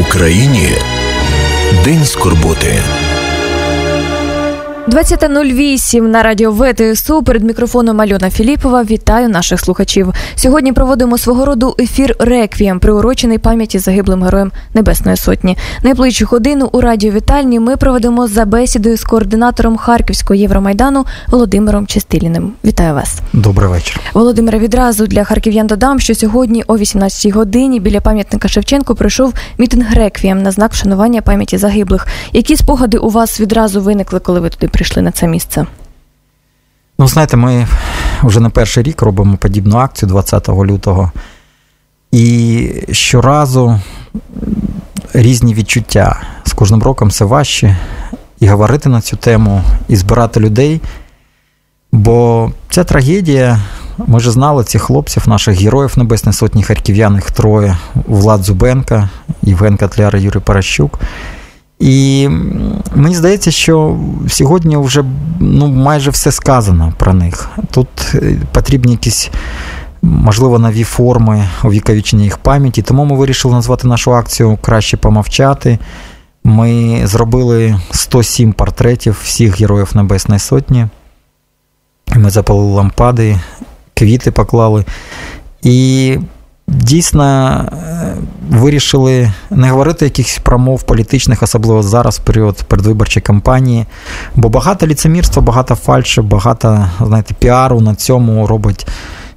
Україні День скорботи. 20.08 на радіо ВТСУ перед мікрофоном Альона Філіпова. Вітаю наших слухачів. Сьогодні проводимо свого роду ефір Реквієм, приурочений пам'яті загиблим героям Небесної Сотні. Найближчу годину у радіовітальні ми проведемо за бесідою з координатором Харківського Євромайдану Володимиром Чистиліним. Вітаю вас. Добрий вечір. Володимире. Відразу для харків'ян додам, що сьогодні о 18-й годині біля пам'ятника Шевченку пройшов мітинг Реквієм на знак вшанування пам'яті загиблих. Які спогади у вас відразу виникли, коли ви туди прийшли на це місце? Ну, знаєте, ми вже не перший рік робимо подібну акцію 20 лютого. І щоразу різні відчуття. З кожним роком все важче і говорити на цю тему, і збирати людей. Бо ця трагедія, ми вже знали цих хлопців, наших героїв Небесної Сотні харків'ян, їх троє Влад Зубенка, Євген Котляр і Юрій Паращук. І мені здається, що сьогодні вже ну, майже все сказано про них. Тут е, потрібні якісь, можливо, нові форми увіковічення їх пам'яті. Тому ми вирішили назвати нашу акцію Краще помовчати. Ми зробили 107 портретів всіх героїв Небесної Сотні. Ми запалили лампади, квіти поклали. І дійсно е, вирішили не говорити якихось промов політичних, особливо зараз, в період передвиборчої кампанії. Бо багато ліцемірства, багато фальші, багато знаєте, піару на цьому робить.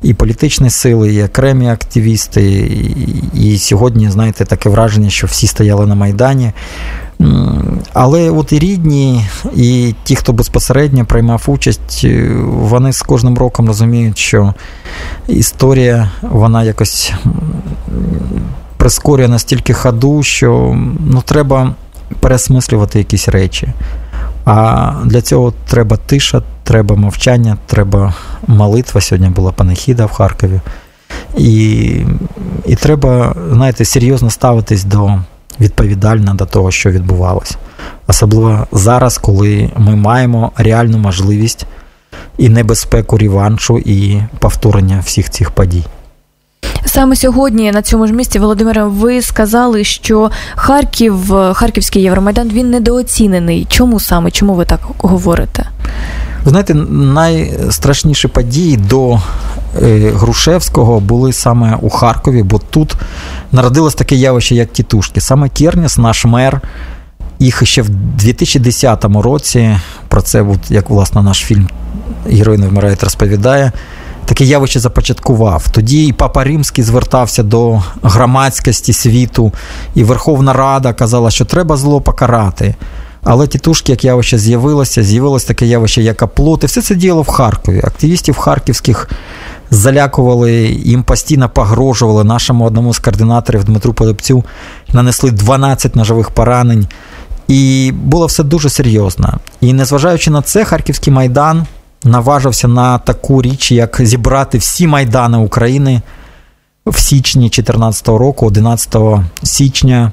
І політичні сили, і окремі активісти, і сьогодні, знаєте, таке враження, що всі стояли на Майдані. Але от і рідні, і ті, хто безпосередньо приймав участь, е, вони з кожним роком розуміють, що історія вона якось прискорює настільки ходу, що ну, треба пересмислювати якісь речі. А для цього треба тиша, треба мовчання, треба молитва. Сьогодні була панихіда в Харкові. І і треба, знаєте, серйозно ставитись до відповідально до того, що відбувалося. Особливо зараз, коли ми маємо реальну можливість і небезпеку реваншу, і повторення всіх цих подій. Саме сьогодні на цьому ж місці, Володимире, ви сказали, що Харків, Харківський Євромайдан, він недооцінений. Чому саме? Чому ви так говорите? Ви знаєте, найстрашніші події до е, Грушевського були саме у Харкові, бо тут народилось таке явище, як тітушки. Саме Керніс, наш мер, їх ще в 2010 році, про це, як власне наш фільм Герої не вмирають розповідає. Таке явище започаткував. Тоді і Папа Римський звертався до громадськості світу, і Верховна Рада казала, що треба зло покарати. Але тітушки, як явище з'явилося, з'явилось таке явище, як оплот. Все це діяло в Харкові. Активістів харківських залякували, їм постійно погрожували. Нашому одному з координаторів Дмитру Полипцю нанесли 12 ножових поранень. І було все дуже серйозно. І незважаючи на це, Харківський майдан наважився на таку річ, як зібрати всі майдани України в січні 2014 року, 11 січня.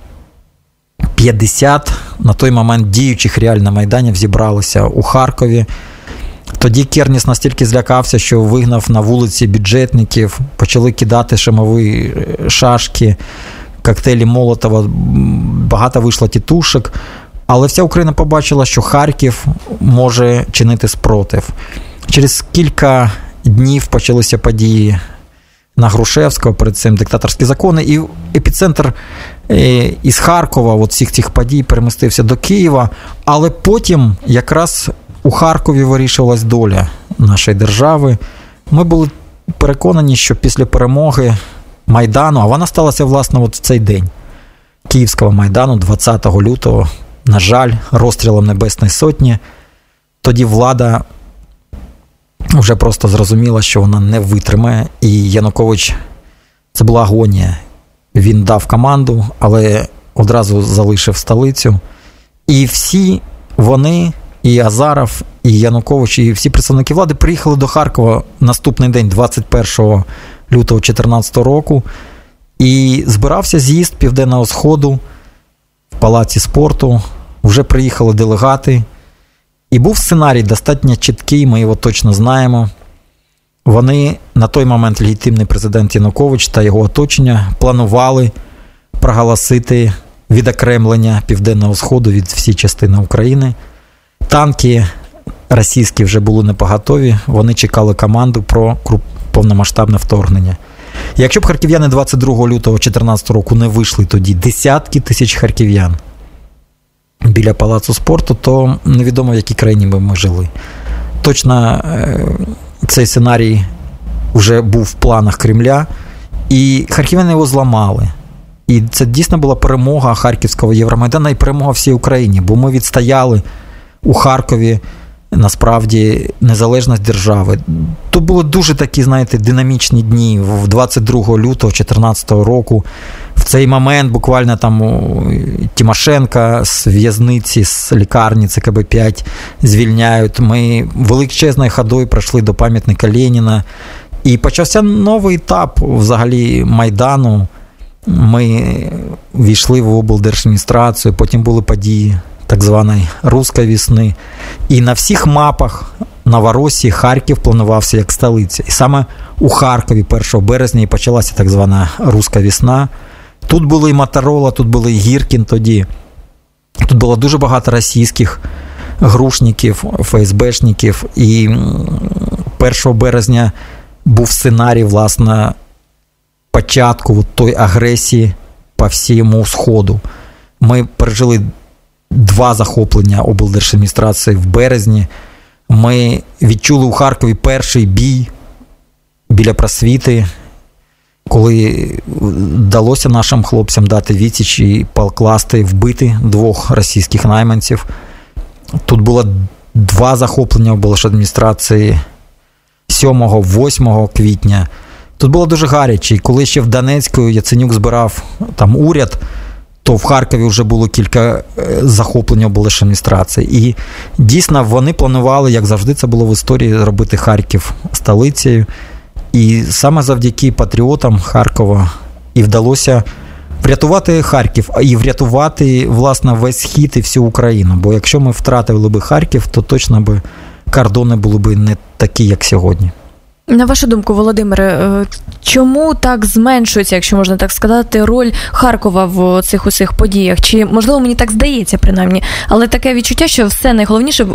50 на той момент діючих реально майданів зібралися у Харкові. Тоді Керніс настільки злякався, що вигнав на вулиці бюджетників, почали кидати шамові е, шашки, коктейлі Молотова, багато вийшло тітушок. Але вся Україна побачила, що Харків може чинити спротив. Через кілька днів почалися події на Грушевського, перед цим диктаторські закони, і епіцентр із Харкова, от всіх цих подій, перемістився до Києва. Але потім якраз у Харкові вирішувалась доля нашої держави. Ми були переконані, що після перемоги Майдану, а вона сталася, власне, от в цей день Київського майдану, 20 лютого, на жаль, розстрілом Небесної Сотні. Тоді влада вже просто зрозуміла, що вона не витримає, і Янукович це була агонія. Він дав команду, але одразу залишив столицю. І всі вони, і Азаров, і Янукович, і всі представники влади приїхали до Харкова наступний день, 21 лютого 2014 року. І збирався з'їзд Південного Сходу в палаці спорту. Вже приїхали делегати. І був сценарій достатньо чіткий, ми його точно знаємо. Вони на той момент легітимний президент Янукович та його оточення планували проголосити відокремлення Південного Сходу від всієї частини України. Танки російські вже були непоготові, вони чекали команду про повномасштабне вторгнення. Якщо б харків'яни 22 лютого 2014 року не вийшли тоді десятки тисяч харків'ян біля палацу спорту, то невідомо в якій країні би ми жили. Точно е, цей сценарій вже був в планах Кремля, і харків'яни його зламали. І це дійсно була перемога Харківського Євромайдана і перемога всій Україні, бо ми відстояли у Харкові насправді незалежність держави. Тут були дуже такі, знаєте, динамічні дні. В 22 лютого 2014 року. Цей момент буквально там Тимошенка з в'язниці, з лікарні ЦКБ 5 звільняють. Ми величезною ходою пройшли до пам'ятника Леніна. І почався новий етап взагалі Майдану. Ми війшли в облдержадміністрацію, потім були події так званої руської вісни. І на всіх мапах Новоросії Харків планувався як столиця. І саме у Харкові 1 березня і почалася так звана руська вісна. Тут були і Моторола, тут були і Гіркін тоді. Тут було дуже багато російських грушників, ФСБшників. І 1 березня був сценарій, власне, початку тої агресії по всьому Сходу. Ми пережили два захоплення облдержадміністрації в березні. Ми відчули у Харкові перший бій біля просвіти, коли вдалося нашим хлопцям дати відсіч і покласти, вбити двох російських найманців. Тут було два захоплення облдержадміністрації 7-8 квітня. Тут було дуже гаряче, і коли ще в Донецьку Яценюк збирав там уряд то в Харкові вже було кілька е, захоплень облдержадміністрації. І дійсно вони планували, як завжди, це було в історії, робити Харків столицею. І саме завдяки патріотам Харкова і вдалося врятувати Харків, і врятувати власне весь схід і всю Україну. Бо якщо ми втратили би Харків, то точно би кордони були б не такі, як сьогодні. На вашу думку, Володимире, е, чому так зменшується, якщо можна так сказати, роль Харкова в цих усіх подіях? Чи можливо мені так здається, принаймні, але таке відчуття, що все найголовніше е,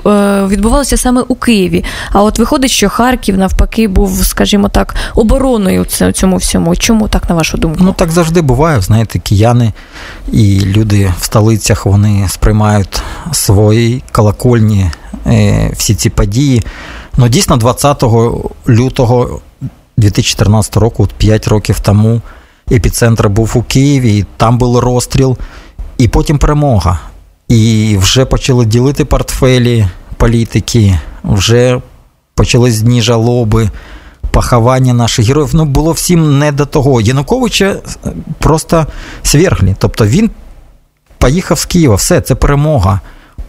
відбувалося саме у Києві. А от виходить, що Харків навпаки був, скажімо так, обороною цьому всьому. Чому так на вашу думку? Ну так завжди буває. Знаєте, кияни і люди в столицях вони сприймають свої колокольні е, всі ці події. Ну, дійсно, 20 лютого 2014 року, от 5 років тому, епіцентр був у Києві, і там був розстріл, і потім перемога. І вже почали ділити портфелі політики, вже почались дні жалоби, поховання наших героїв. Ну, було всім не до того. Януковича просто свергли. Тобто він поїхав з Києва, все, це перемога.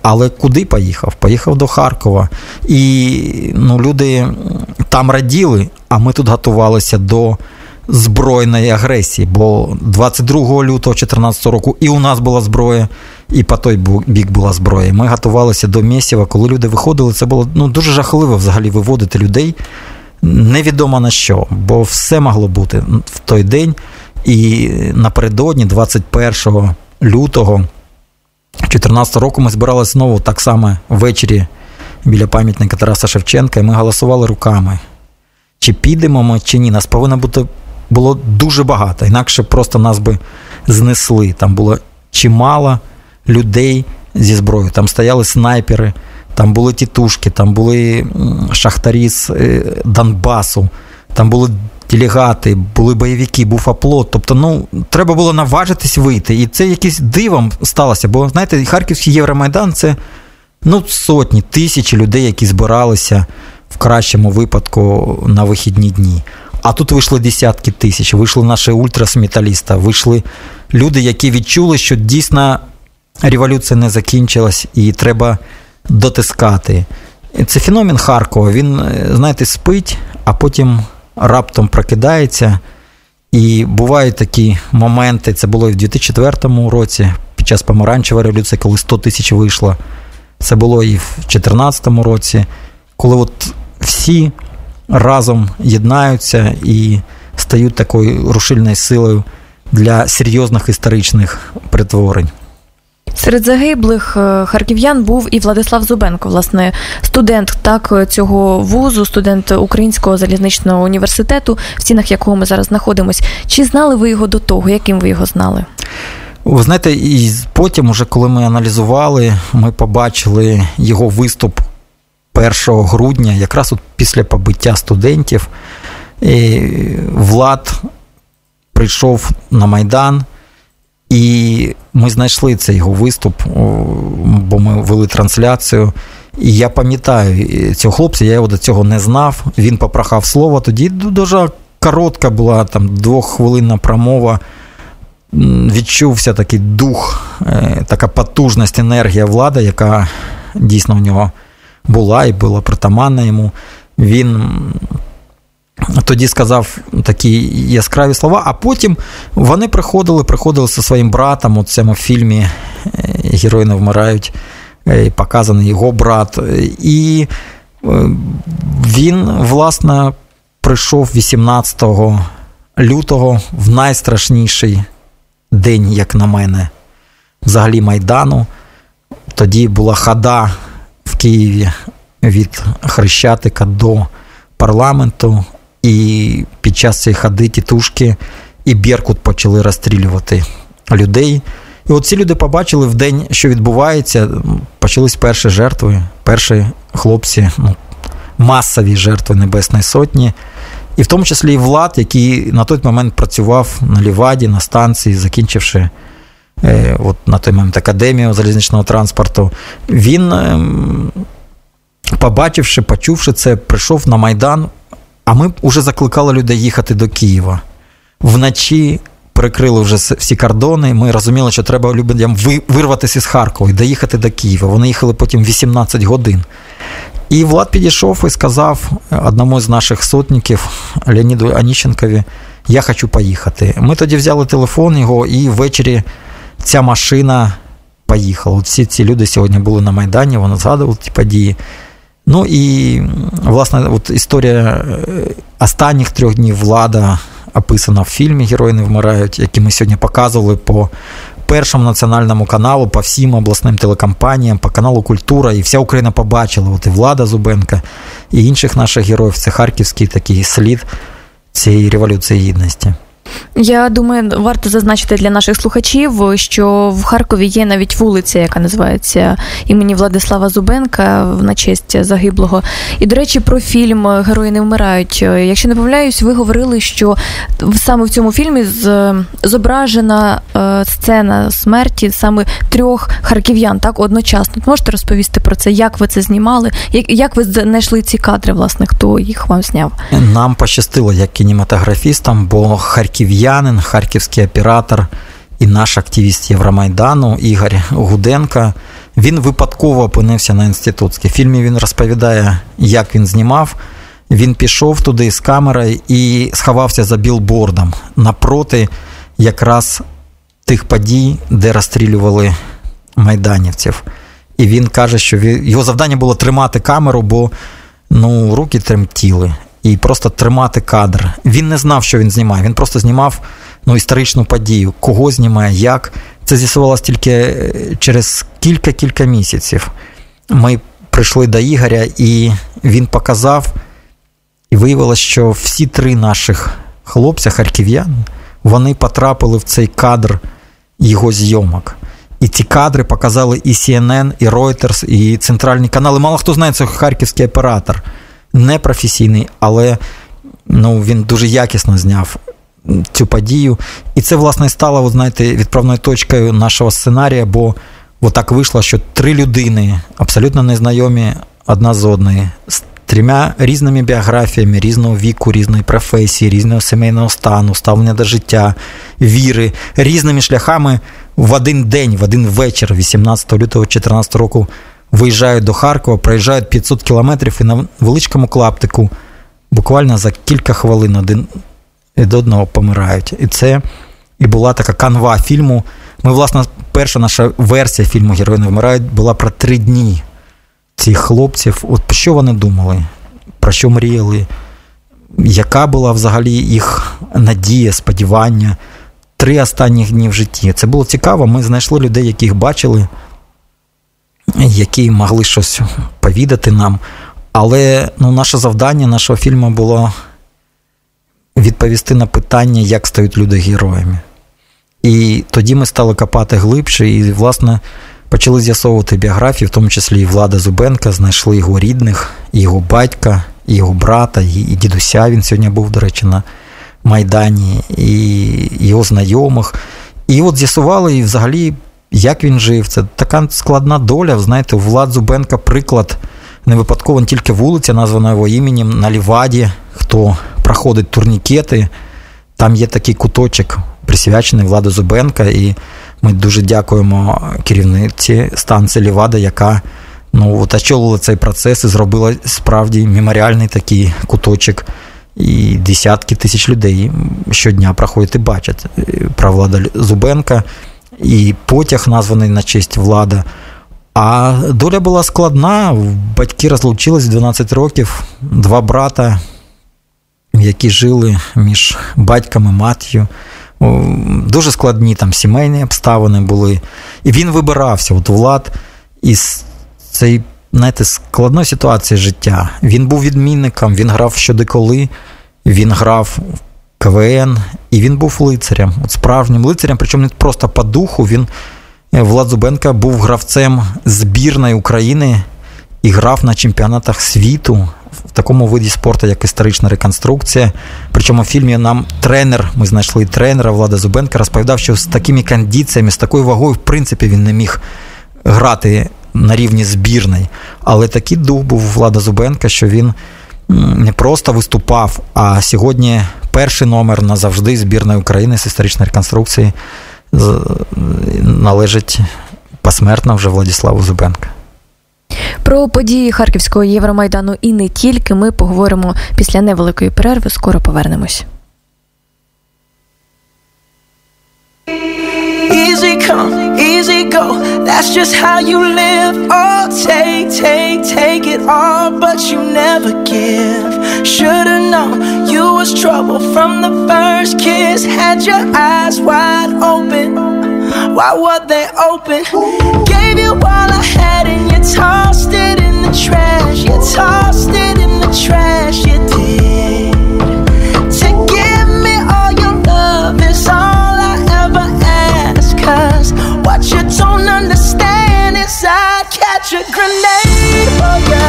Але куди поїхав? Поїхав до Харкова. І ну, люди там раділи, а ми тут готувалися до збройної агресії. Бо 22 лютого 2014 року і у нас була зброя, і по той бік була зброя. Ми готувалися до Мєсєва, коли люди виходили. Це було ну, дуже жахливо взагалі виводити людей. Невідомо на що, бо все могло бути в той день. І напередодні, 21 лютого. 2014 року ми збиралися знову так само ввечері біля пам'ятника Тараса Шевченка, і ми голосували руками. Чи підемо ми, чи ні. Нас повинно бути було дуже багато, інакше просто нас би знесли. Там було чимало людей зі зброєю. Там стояли снайпери, там були тітушки, там були шахтарі з е, Донбасу, там були делегати, були бойовики, був оплот. Тобто, ну, треба було наважитись вийти. І це якесь дивом сталося. Бо, знаєте, Харківський Євромайдан це ну, сотні, тисячі людей, які збиралися в кращому випадку на вихідні дні. А тут вийшли десятки тисяч, вийшли наші ультрасметалісти, вийшли люди, які відчули, що дійсно революція не закінчилась і треба дотискати. Це феномен Харкова. Він, знаєте, спить, а потім раптом прокидається. І бувають такі моменти, це було і в 2004 році, під час помаранчевої революції, коли 100 тисяч вийшло. Це було і в 2014 році, коли от всі разом єднаються і стають такою рушильною силою для серйозних історичних перетворень. Серед загиблих е, харків'ян був і Владислав Зубенко, власне, студент так цього вузу, студент Українського залізничного університету, в стінах якого ми зараз знаходимося. Чи знали ви його до того? Яким ви його знали? Ви знаєте, і потім, уже коли ми аналізували, ми побачили його виступ 1 грудня, якраз от після побиття студентів. І Влад прийшов на Майдан. І ми знайшли цей його виступ, бо ми вели трансляцію. І я пам'ятаю цього хлопця, я його до цього не знав. Він попрохав слово. Тоді дуже коротка була там двоххвилинна промова. Відчувся такий дух, е, така потужність, енергія влади, яка дійсно в нього була і була притаманна йому. Він тоді сказав такі яскраві слова, а потім вони приходили, приходили зі своїм братом у цьому фільмі е, Герої не вмирають, е, показаний його брат. І е, він, власне, прийшов 18 лютого в найстрашніший день, як на мене, взагалі Майдану. Тоді була хода в Києві від Хрещатика до парламенту. І під час цієї ходи тітушки і Беркут почали розстрілювати людей. І от ці люди побачили в день, що відбувається, почались перші жертви, перші хлопці, ну, масові жертви Небесної Сотні. І в тому числі і Влад, який на той момент працював на Ліваді, на станції, закінчивши е, от на той момент академію залізничного транспорту, він, е, побачивши, почувши це, прийшов на Майдан. А ми вже закликали людей їхати до Києва. Вночі прикрили вже всі кордони. Ми розуміли, що треба людям вирватися з Харкова і доїхати до Києва. Вони їхали потім 18 годин. І Влад підійшов і сказав одному з наших сотників Леоніду Аніщенкові: Я хочу поїхати. Ми тоді взяли телефон його, і ввечері ця машина поїхала. От всі ці люди сьогодні були на Майдані, вони згадували ті події. Ну і власне, от історія е, останніх трьох днів влада описана в фільмі Герої не вмирають, який ми сьогодні показували по першому національному каналу, по всім обласним телекомпаніям, по каналу Культура, і вся Україна побачила. От і Влада Зубенка, і інших наших героїв. Це харківський такий слід цієї революції гідності. Я думаю, варто зазначити для наших слухачів, що в Харкові є навіть вулиця, яка називається імені Владислава Зубенка на честь загиблого. І, до речі, про фільм Герої не вмирають. Якщо не помиляюсь, ви говорили, що саме в цьому фільмі зображена е, сцена смерті саме трьох харків'ян, так одночасно. Можете розповісти про це? Як ви це знімали? Як ви знайшли ці кадри, власне, хто їх вам зняв? Нам пощастило як кінематографістам, бо Харків харків'янин, харківський оператор і наш активіст Євромайдану Ігор Гуденко. Він випадково опинився на інститутській. В фільмі він розповідає, як він знімав. Він пішов туди з камерою і сховався за білбордом напроти якраз тих подій, де розстрілювали майданівців. І він каже, що його завдання було тримати камеру, бо ну, руки тремтіли і просто тримати кадр. Він не знав, що він знімає. Він просто знімав ну, історичну подію, кого знімає, як. Це з'ясувалося тільки е, через кілька-кілька місяців. Ми прийшли до Ігоря, і він показав, і виявилося, що всі три наших хлопця, харків'ян, вони потрапили в цей кадр його зйомок. І ці кадри показали і CNN, і Reuters, і центральні канали. Мало хто знає, це харківський оператор непрофесійний, але ну, він дуже якісно зняв цю подію. І це, власне, стало, ви знаєте, відправною точкою нашого сценарія, бо отак вийшло, що три людини абсолютно незнайомі одна з одної. з Трьома різними біографіями, різного віку, різної професії, різного сімейного стану, ставлення до життя, віри, різними шляхами в один день, в один вечір, 18 лютого 2014 року, виїжджають до Харкова, проїжджають 500 кілометрів і на величкому клаптику буквально за кілька хвилин один від одного помирають. І це і була така канва фільму. Ми, власне, перша наша версія фільму Герої не вмирають була про три дні цих хлопців. От про що вони думали, про що мріяли, яка була взагалі їх надія, сподівання. три останніх дні в житті. Це було цікаво. Ми знайшли людей, яких бачили, які могли щось повідати нам. Але ну, наше завдання нашого фільму було відповісти на питання, як стають люди героями. І тоді ми стали копати глибше, і, власне, почали з'ясовувати біографії, в тому числі і Влада Зубенка, знайшли його рідних, його батька, його брата, і, дідуся. Він сьогодні був, до речі, на Майдані, і його знайомих. І от з'ясували, і взагалі, як він жив. Це така складна доля. Знаєте, у Влад Зубенка приклад не випадково не тільки вулиця, названа його іменем на Ліваді, хто проходить турнікети. Там є такий куточок, присвячений Владу Зубенка, і ми дуже дякуємо керівниці станції Лівада, яка ну, от очолила цей процес і зробила справді меморіальний такий куточок. І десятки тисяч людей щодня проходять і бачать е, про Влада Зубенка, і потяг названий на честь влада. А доля була складна. Батьки розлучились 12 років, два брата, які жили між батьком і матір'ю. Дуже складні там сімейні обставини були. І він вибирався. От Влад із цієї знаєте, складної ситуації життя. Він був відмінником, він грав щодеколи, він грав КВН, і він був лицарем, от справжнім лицарем, причому не просто по духу. він Е, Влад Зубенка був гравцем збірної України і грав на чемпіонатах світу в такому виді спорту, як історична реконструкція. Причому в фільмі нам тренер, ми знайшли тренера Влада Зубенка, розповідав, що з такими кондиціями, з такою вагою, в принципі, він не міг грати на рівні збірної. Але такий дух був Влада Зубенка, що він не просто виступав, а сьогодні перший номер назавжди збірної України з історичної реконструкції належить посмертно вже Владиславу Зубенка. Про події Харківського Євромайдану і не тільки ми поговоримо після невеликої перерви. Скоро повернемось. Easy come, easy go. That's just how you live. Oh, take, take, take it all, but you never give. Should've known you was trouble from the first kiss. Had your eyes wide open. Why were they open? Gave you all I had and you tossed it in the trash. You tossed it in the trash, you did. To give me all your love is all I ever ask. Cause what you don't understand is I'd catch a grenade for ya.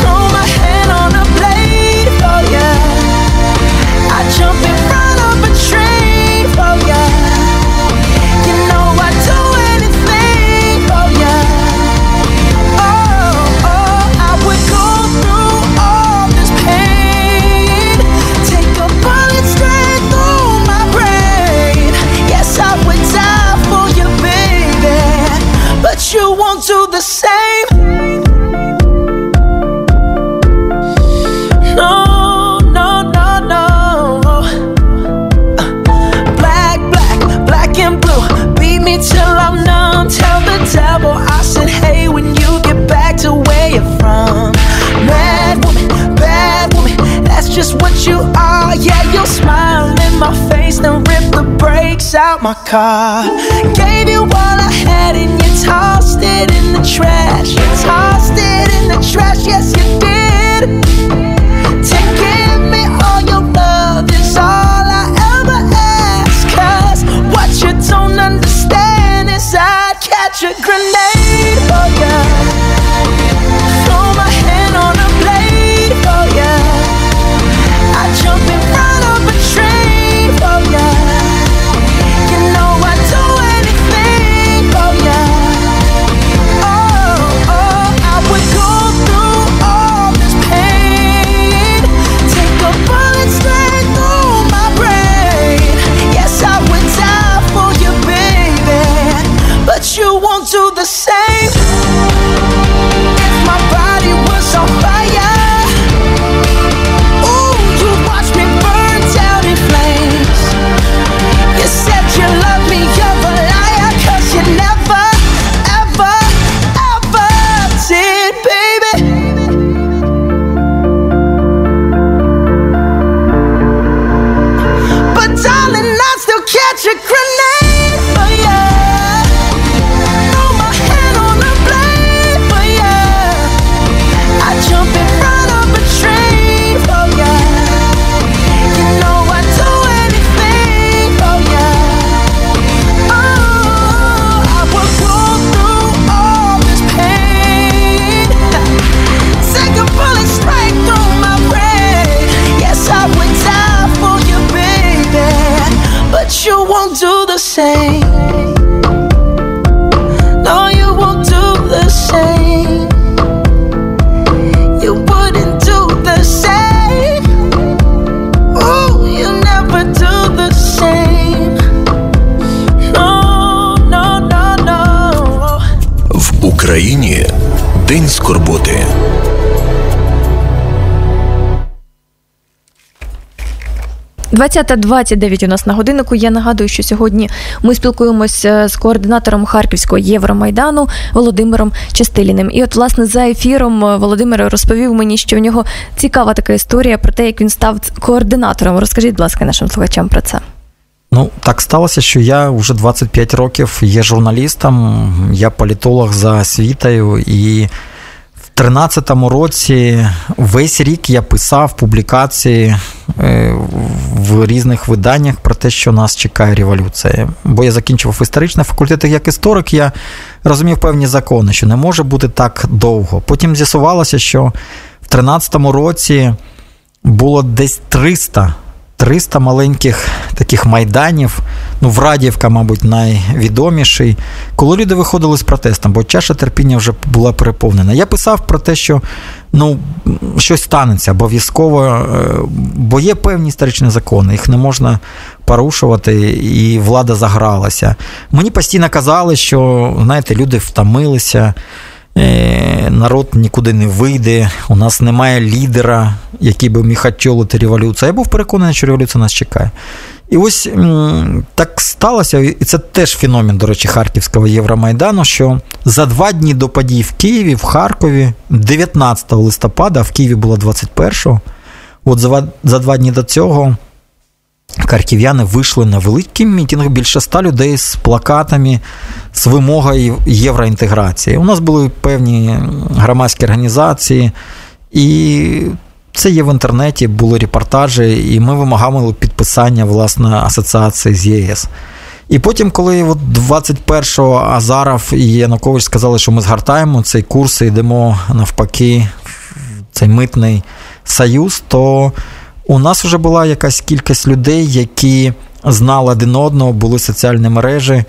Throw my hand on a blade for ya. I jump in my face, then rip the brakes out my car. Gave you all I had 20.29 у нас на годиннику. Я нагадую, що сьогодні ми спілкуємося е, з координатором Харківського Євромайдану Володимиром Частиліним. І, от, власне, за ефіром е, Володимир розповів мені, що в нього цікава така історія про те, як він став координатором. Розкажіть, будь ласка, нашим слухачам про це. Ну, так сталося, що я вже 25 років є журналістом, я політолог за освітою і в 13-му році весь рік я писав публікації е, в різних виданнях про те, що нас чекає революція. Бо я закінчував історичний факультет, як історик я розумів певні закони, що не може бути так довго. Потім з'ясувалося, що в 13-му році було десь 300 300 маленьких таких майданів. Ну, Врадівка, мабуть, найвідоміший, коли люди виходили з протестом, бо чаша терпіння вже була переповнена. Я писав про те, що ну, щось станеться обов'язково, е, бо є певні історичні закони, їх не можна порушувати, і влада загралася. Мені постійно казали, що знаєте, люди втомилися. Е, народ нікуди не вийде, у нас немає лідера, який би міг очолити революцію. Я був переконаний, що революція нас чекає. І ось так сталося, і це теж феномен, до речі, Харківського Євромайдану, що за два дні до подій в Києві, в Харкові, 19 листопада, а в Києві було 21-го, от за, за два дні до цього харків'яни вийшли на великий мітинг більше ста людей з плакатами, з вимогою євроінтеграції. У нас були певні громадські організації, і це є в інтернеті, були репортажі, і ми вимагали підписання власне асоціації з ЄС. І потім, коли от 21-го Азаров і Янукович сказали, що ми згортаємо цей курс і йдемо навпаки в цей митний союз, то у нас вже була якась кількість людей, які знали один одного, були соціальні мережі,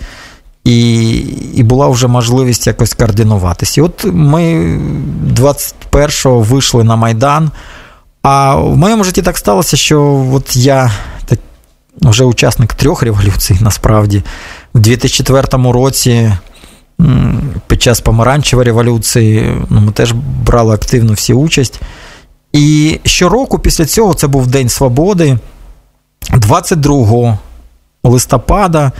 і і була вже можливість якось координуватися. І от ми 21-го вийшли на Майдан. А в моєму житті так сталося, що от я так, вже учасник трьох революцій, насправді, в 2004 році. Під час помаранчевої революції ну, ми теж брали активну всі участь. І щороку після цього це був День Свободи, 22 листопада,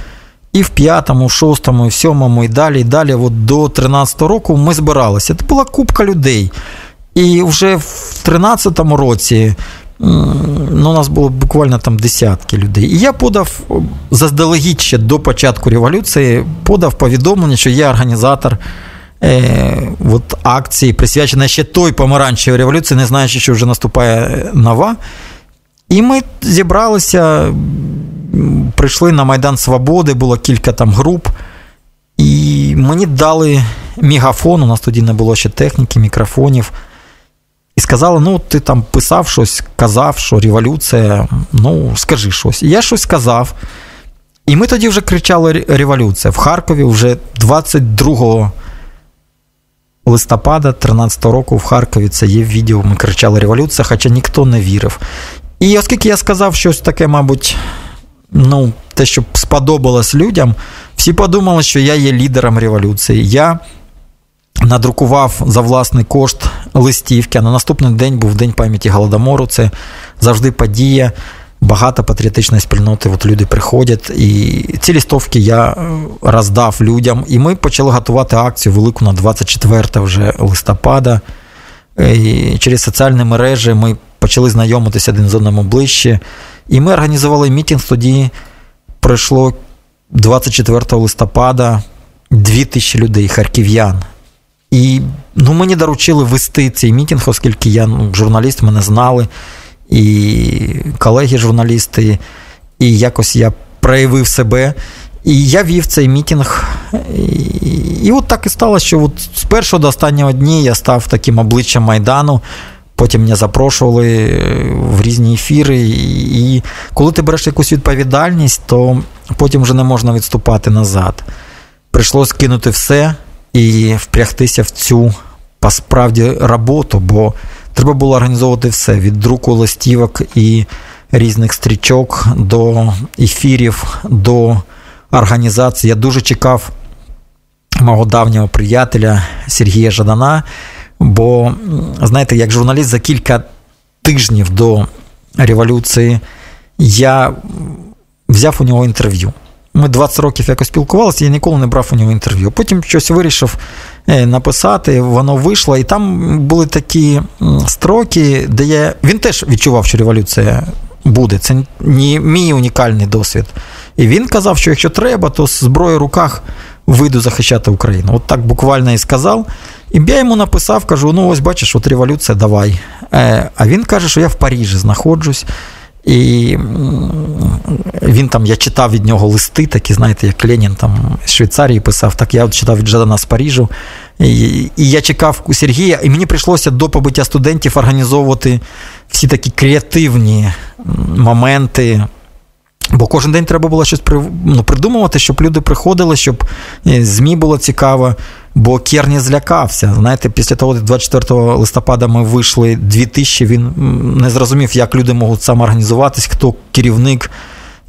і в 5, 6, 7 і далі, і далі, от до 13 року ми збиралися. Це була купка людей. І вже в 13 році ну, у нас було буквально там десятки людей. І я подав заздалегідь ще до початку революції, подав повідомлення, що я організатор от акції, присвячена ще той помаранчевій революції, не знаючи, що вже наступає нова. І ми зібралися, прийшли на Майдан Свободи, було кілька там груп, і мені дали мегафон, у нас тоді не було ще техніки, мікрофонів. І сказали: ну, ти там писав щось, казав, що революція, ну, скажи щось. І я щось сказав. І ми тоді вже кричали революція. В Харкові вже 22 листопада 13 року в Харкові це є відео, ми кричали революція, хоча ніхто не вірив. І оскільки я сказав щось таке, мабуть, ну, те, що сподобалось людям, всі подумали, що я є лідером революції. Я надрукував за власний кошт листівки, а на наступний день був День пам'яті Голодомору. Це завжди подія багато патріотичної спільноти. От люди приходять, і ці лістовки я е, роздав людям. І ми почали готувати акцію велику на 24 вже листопада. І Через соціальні мережі ми почали знайомитися один з одним ближче. І ми організували мітинг. Тоді пройшло 24 листопада 2000 людей, харків'ян. І ну, мені доручили вести цей мітинг, оскільки я ну, журналіст, мене знали і колеги-журналісти, і якось я проявив себе. І я вів цей мітинг. І, і от так і сталося, що от з першого до останнього дні я став таким обличчям Майдану. Потім мене запрошували в різні ефіри. І коли ти береш якусь відповідальність, то потім вже не можна відступати назад. Прийшлось кинути все і впрягтися в цю справді роботу, бо треба було організовувати все: від друку листівок і різних стрічок до ефірів, до організації. Я дуже чекав мого давнього приятеля Сергія Жадана. Бо, знаєте, як журналіст за кілька тижнів до революції я взяв у нього інтерв'ю. Ми 20 років якось спілкувалися, я ніколи не брав у нього інтерв'ю. Потім щось вирішив е, написати, воно вийшло, і там були такі строки, де я. Він теж відчував, що революція буде. Це не мій унікальний досвід. І він казав, що якщо треба, то з зброєю в руках вийду захищати Україну. От так буквально і сказав. І я йому написав, кажу: ну ось бачиш, от революція, давай. Е, а він каже, що я в Парижі знаходжусь. І він там, я читав від нього листи, такі, знаєте, як Ленін там з Швейцарії писав, так я от читав від Жадана з Парижу. І, і я чекав у Сергія, і мені прийшлося до побиття студентів організовувати всі такі креативні моменти. Бо кожен день треба було щось ну, придумувати, щоб люди приходили, щоб е, ЗМІ було цікаво. Бо Керні злякався. Знаєте, після того, 24 листопада ми вийшли 2000, він не зрозумів, як люди можуть самоорганізуватись, хто керівник,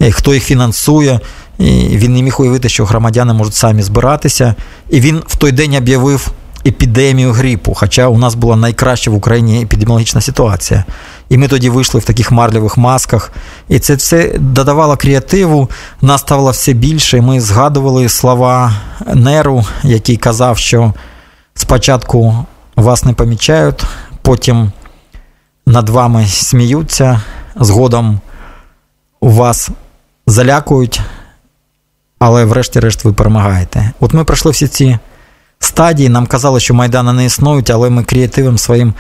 е, хто їх фінансує. І Він не міг уявити, що громадяни можуть самі збиратися. І він в той день об'явив епідемію грипу, хоча у нас була найкраща в Україні епідеміологічна ситуація. І ми тоді вийшли в таких марлевих масках. І це все додавало креативу, нас ставало все більше. Ми згадували слова Неру, який казав, що спочатку вас не помічають, потім над вами сміються, згодом у вас залякують, але врешті-решт ви перемагаєте. От ми пройшли всі ці стадії, нам казали, що Майдани не існують, але ми креативом своїм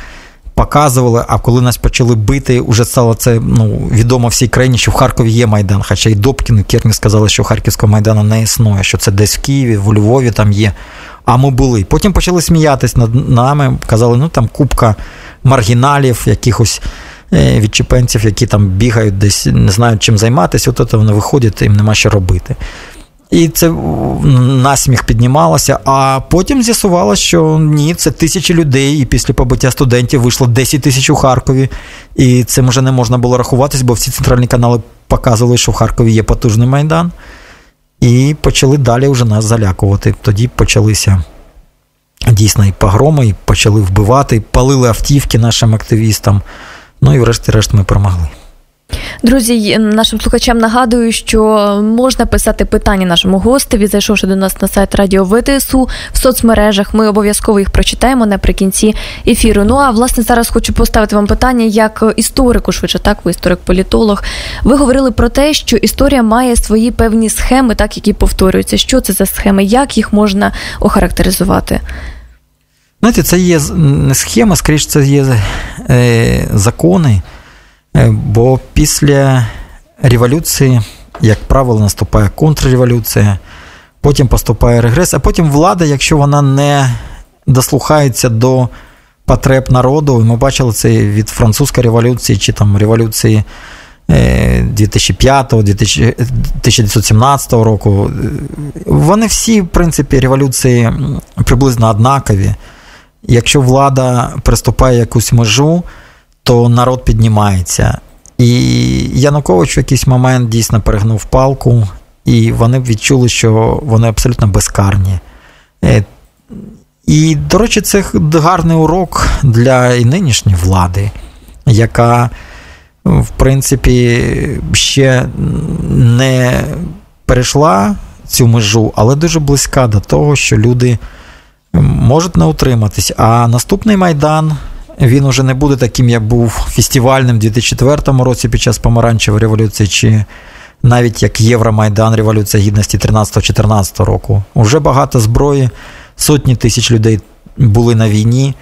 показували. А коли нас почали бити, вже стало це ну, відомо всій країні, що в Харкові є Майдан. Хоча і Добкін, і Керні сказали, що Харківського Майдану не існує, що це десь в Києві, в Львові там є. А ми були. Потім почали сміятись над нами, казали, ну там купка маргіналів, якихось е, відчепенців, які там бігають десь, не знають чим займатися, от це вони виходять, їм нема що робити. І це насміх піднімалося. А потім з'ясувалося, що ні, це тисячі людей, і після побиття студентів вийшло 10 тисяч у Харкові. І цим вже не можна було рахуватись, бо всі центральні канали показували, що в Харкові є потужний майдан. І почали далі вже нас залякувати. Тоді почалися дійсно і погроми, і почали вбивати, палили автівки нашим активістам. Ну і врешті-решт ми перемогли. Друзі, нашим слухачам нагадую, що можна писати питання нашому гостеві, зайшовши до нас на сайт Радіо ВТСУ в соцмережах. Ми обов'язково їх прочитаємо наприкінці ефіру. Ну а власне зараз хочу поставити вам питання як історику, швидше так, ви історик-політолог. Ви говорили про те, що історія має свої певні схеми, так які повторюються. Що це за схеми? Як їх можна охарактеризувати? Знаєте, це є не схема, скоріше, це є е, закони. Е, бо після революції, як правило, наступає контрреволюція, потім поступає регрес, а потім влада, якщо вона не дослухається до потреб народу, ми бачили це від французької революції чи там революції 2005-1917 року. Вони всі, в принципі, революції приблизно однакові. Якщо влада приступає якусь межу, то народ піднімається. І Янукович в якийсь момент дійсно перегнув палку, і вони відчули, що вони абсолютно безкарні. Е, і, до речі, це гарний урок для і нинішньої влади, яка, в принципі, ще не перейшла цю межу, але дуже близька до того, що люди можуть не утриматись. А наступний майдан він уже не буде таким, як був фестивальним у 2004 році під час помаранчевої революції, чи навіть як Євромайдан Революція Гідності 13-14 року. Уже багато зброї, сотні тисяч людей були на війні,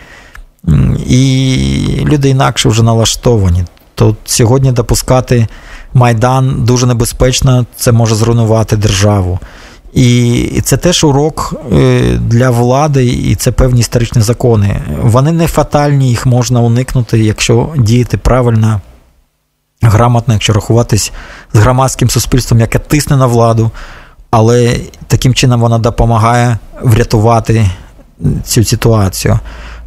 і люди інакше вже налаштовані. То сьогодні допускати Майдан дуже небезпечно, це може зруйнувати державу. І це теж урок е, для влади, і це певні історичні закони. Вони не фатальні, їх можна уникнути, якщо діяти правильно грамотно, якщо рахуватись з громадським суспільством, яке тисне на владу, але таким чином вона допомагає врятувати цю ситуацію.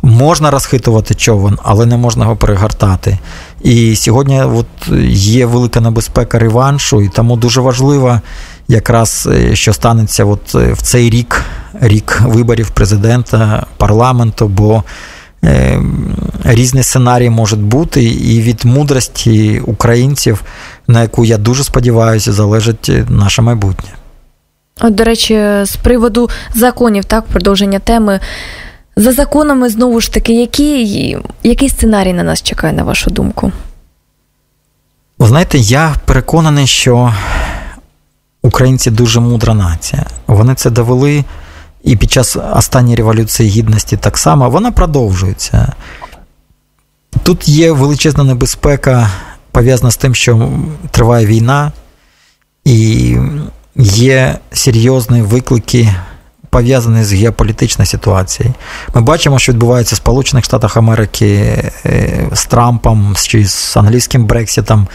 Можна розхитувати човен, але не можна його перегортати. І сьогодні от є велика небезпека реваншу, і тому дуже важливо, якраз е, що станеться от е, в цей рік, рік виборів президента, парламенту, бо е, різні сценарії можуть бути, і від мудрості українців, на яку я дуже сподіваюся, залежить наше майбутнє. От, до речі, з приводу законів, так, продовження теми. За законами, знову ж таки, який, який сценарій на нас чекає, на вашу думку? Ви знаєте, я переконаний, що українці дуже мудра нація. Вони це довели і під час останньої революції гідності так само вона продовжується. Тут є величезна небезпека, пов'язана з тим, що триває війна, і є серйозні виклики пов'язаний з геополітичною ситуацією. Ми бачимо, що відбувається в Сполучених Штатах Америки е, з Трампом чи з англійським Брексітом.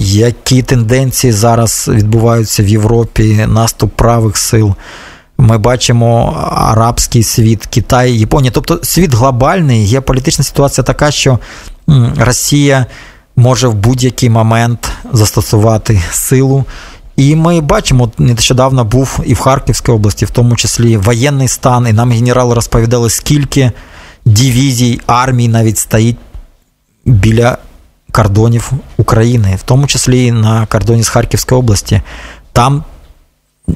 Які тенденції зараз відбуваються в Європі, наступ правих сил. Ми бачимо арабський світ, Китай, Японія. Тобто світ глобальний, геополітична ситуація така, що Росія може в будь-який момент застосувати силу і ми бачимо, нещодавно був і в Харківській області, в тому числі воєнний стан, і нам генерали розповідали, скільки дивізій, армій навіть стоїть біля кордонів України, в тому числі на кордоні з Харківської області. Там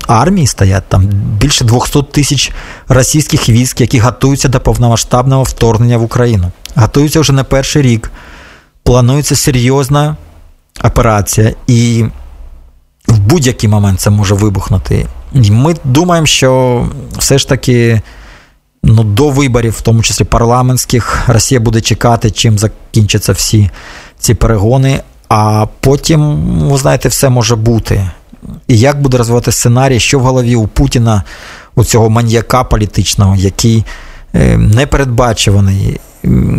армії стоять, там більше 200 тисяч російських військ, які готуються до повномасштабного вторгнення в Україну. Готуються вже не перший рік. Планується серйозна операція. І в будь-який момент це може вибухнути. І Ми думаємо, що все ж таки ну, до виборів, в тому числі парламентських, Росія буде чекати, чим закінчаться всі ці перегони, а потім, ви знаєте, все може бути. І як буде розвивати сценарій, що в голові у Путіна, у цього маньяка політичного, який е, непередбачуваний,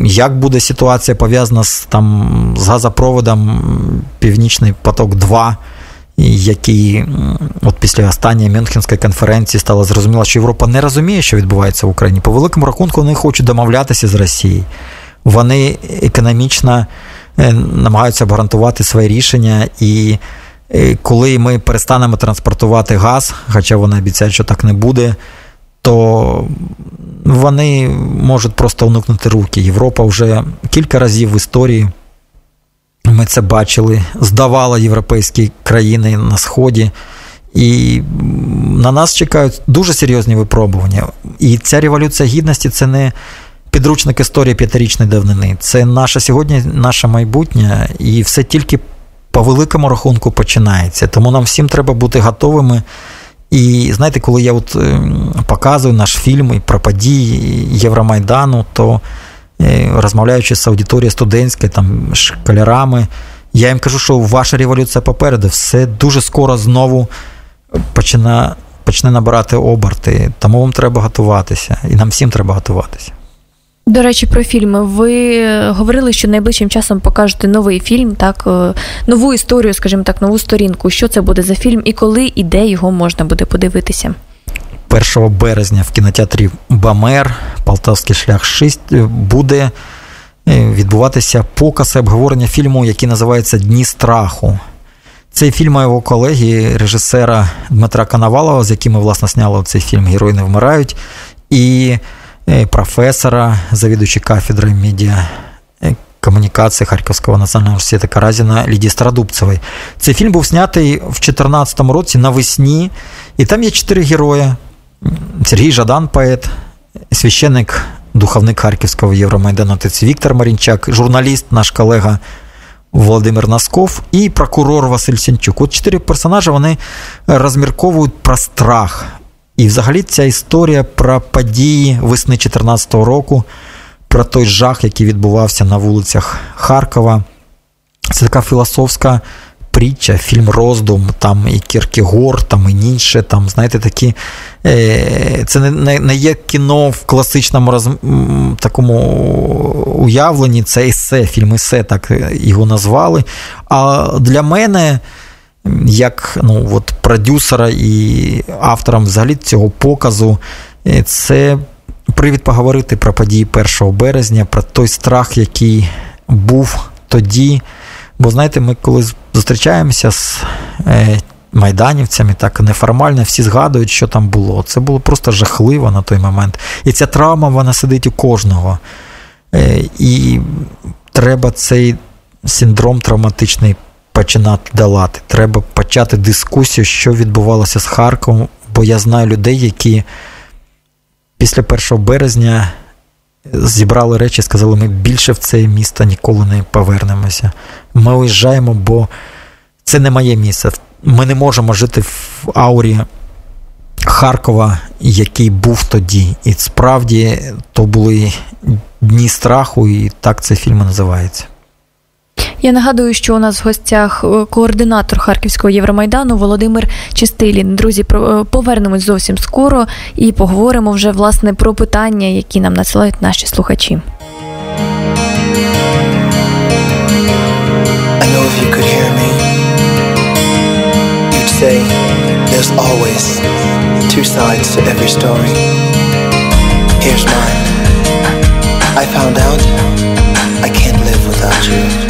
як буде ситуація пов'язана з там, з газопроводом Північний поток 2 який от після останньої Мюнхенської конференції стало зрозуміло, що Європа не розуміє, що відбувається в Україні. По великому рахунку вони хочуть домовлятися з Росією. Вони економічно е, намагаються гарантувати своє рішення. І е, коли ми перестанемо транспортувати газ, хоча вони обіцяють, що так не буде, то вони можуть просто уникнути руки. Європа вже кілька разів в історії. Ми це бачили, здавали європейські країни на Сході. І на нас чекають дуже серйозні випробування. І ця революція гідності це не підручник історії п'ятирічної давнини. Це наше сьогодні, наше майбутнє, і все тільки по великому рахунку починається. Тому нам всім треба бути готовими. І знаєте, коли я от ем, показую наш фільм про події Євромайдану, то розмовляючи з аудиторією студентською, там, школярами, я їм кажу, що ваша революція попереду, все дуже скоро знову почне, почне набирати оберти. Тому вам треба готуватися, і нам всім треба готуватися. До речі, про фільми. Ви говорили, що найближчим часом покажете новий фільм, так, е, нову історію, скажімо так, нову сторінку. Що це буде за фільм і коли і де його можна буде подивитися? 1 березня в кінотеатрі Бамер, Полтавський шлях 6, е, буде е, відбуватися показ і обговорення фільму, який називається Дні страху. Цей фільм його колеги, режисера Дмитра Коновалова, з яким ми, власне, зняли цей фільм Герої не вмирають, і е, професора, завідувача кафедри медіа комунікації Харківського національного університету Каразіна Лідії Стародубцевої. Цей фільм був знятий в 2014 році навесні, і там є чотири герої. Сергій Жадан, поет, священник, духовник Харківського Євромайдану, отець Віктор Марінчак, журналіст, наш колега Володимир Насков і прокурор Василь Сінчук. От чотири персонажі вони розмірковують про страх. І взагалі ця історія про події весни 2014 року, про той жах, який відбувався на вулицях Харкова. Це така філософська притча, фільм роздум, там і Кіркігор, там і Нінше, там, знаєте, такі. Е, це не не є кіно в класичному роз, такому уявленні, це есе, фільм есе, так його назвали. А для мене. Як ну, от продюсера і автором взагалі цього показу, е, це привід поговорити про події 1 березня, про той страх, який був тоді. Бо знаєте, ми коли зустрічаємося з е, майданівцями, так неформально всі згадують, що там було. Це було просто жахливо на той момент. І ця травма вона сидить у кожного. Е, і треба цей синдром травматичний починати долати. Треба почати дискусію, що відбувалося з Харковом, бо я знаю людей, які після 1 березня зібрали речі, сказали, ми більше в це місто ніколи не повернемося. Ми уїжджаємо, бо це не моє місце. Ми не можемо жити в аурі Харкова, який був тоді. І справді то були дні страху, і так цей фільм називається. Я нагадую, що у нас в гостях е, координатор Харківського Євромайдану Володимир Чистилін. Друзі, е, повернемось зовсім скоро і поговоримо вже власне про питання, які нам надсилають наші слухачі. say there's always two sides to every story. Here's mine. I found out I can't live without you.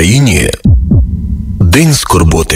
Україні День скорботи.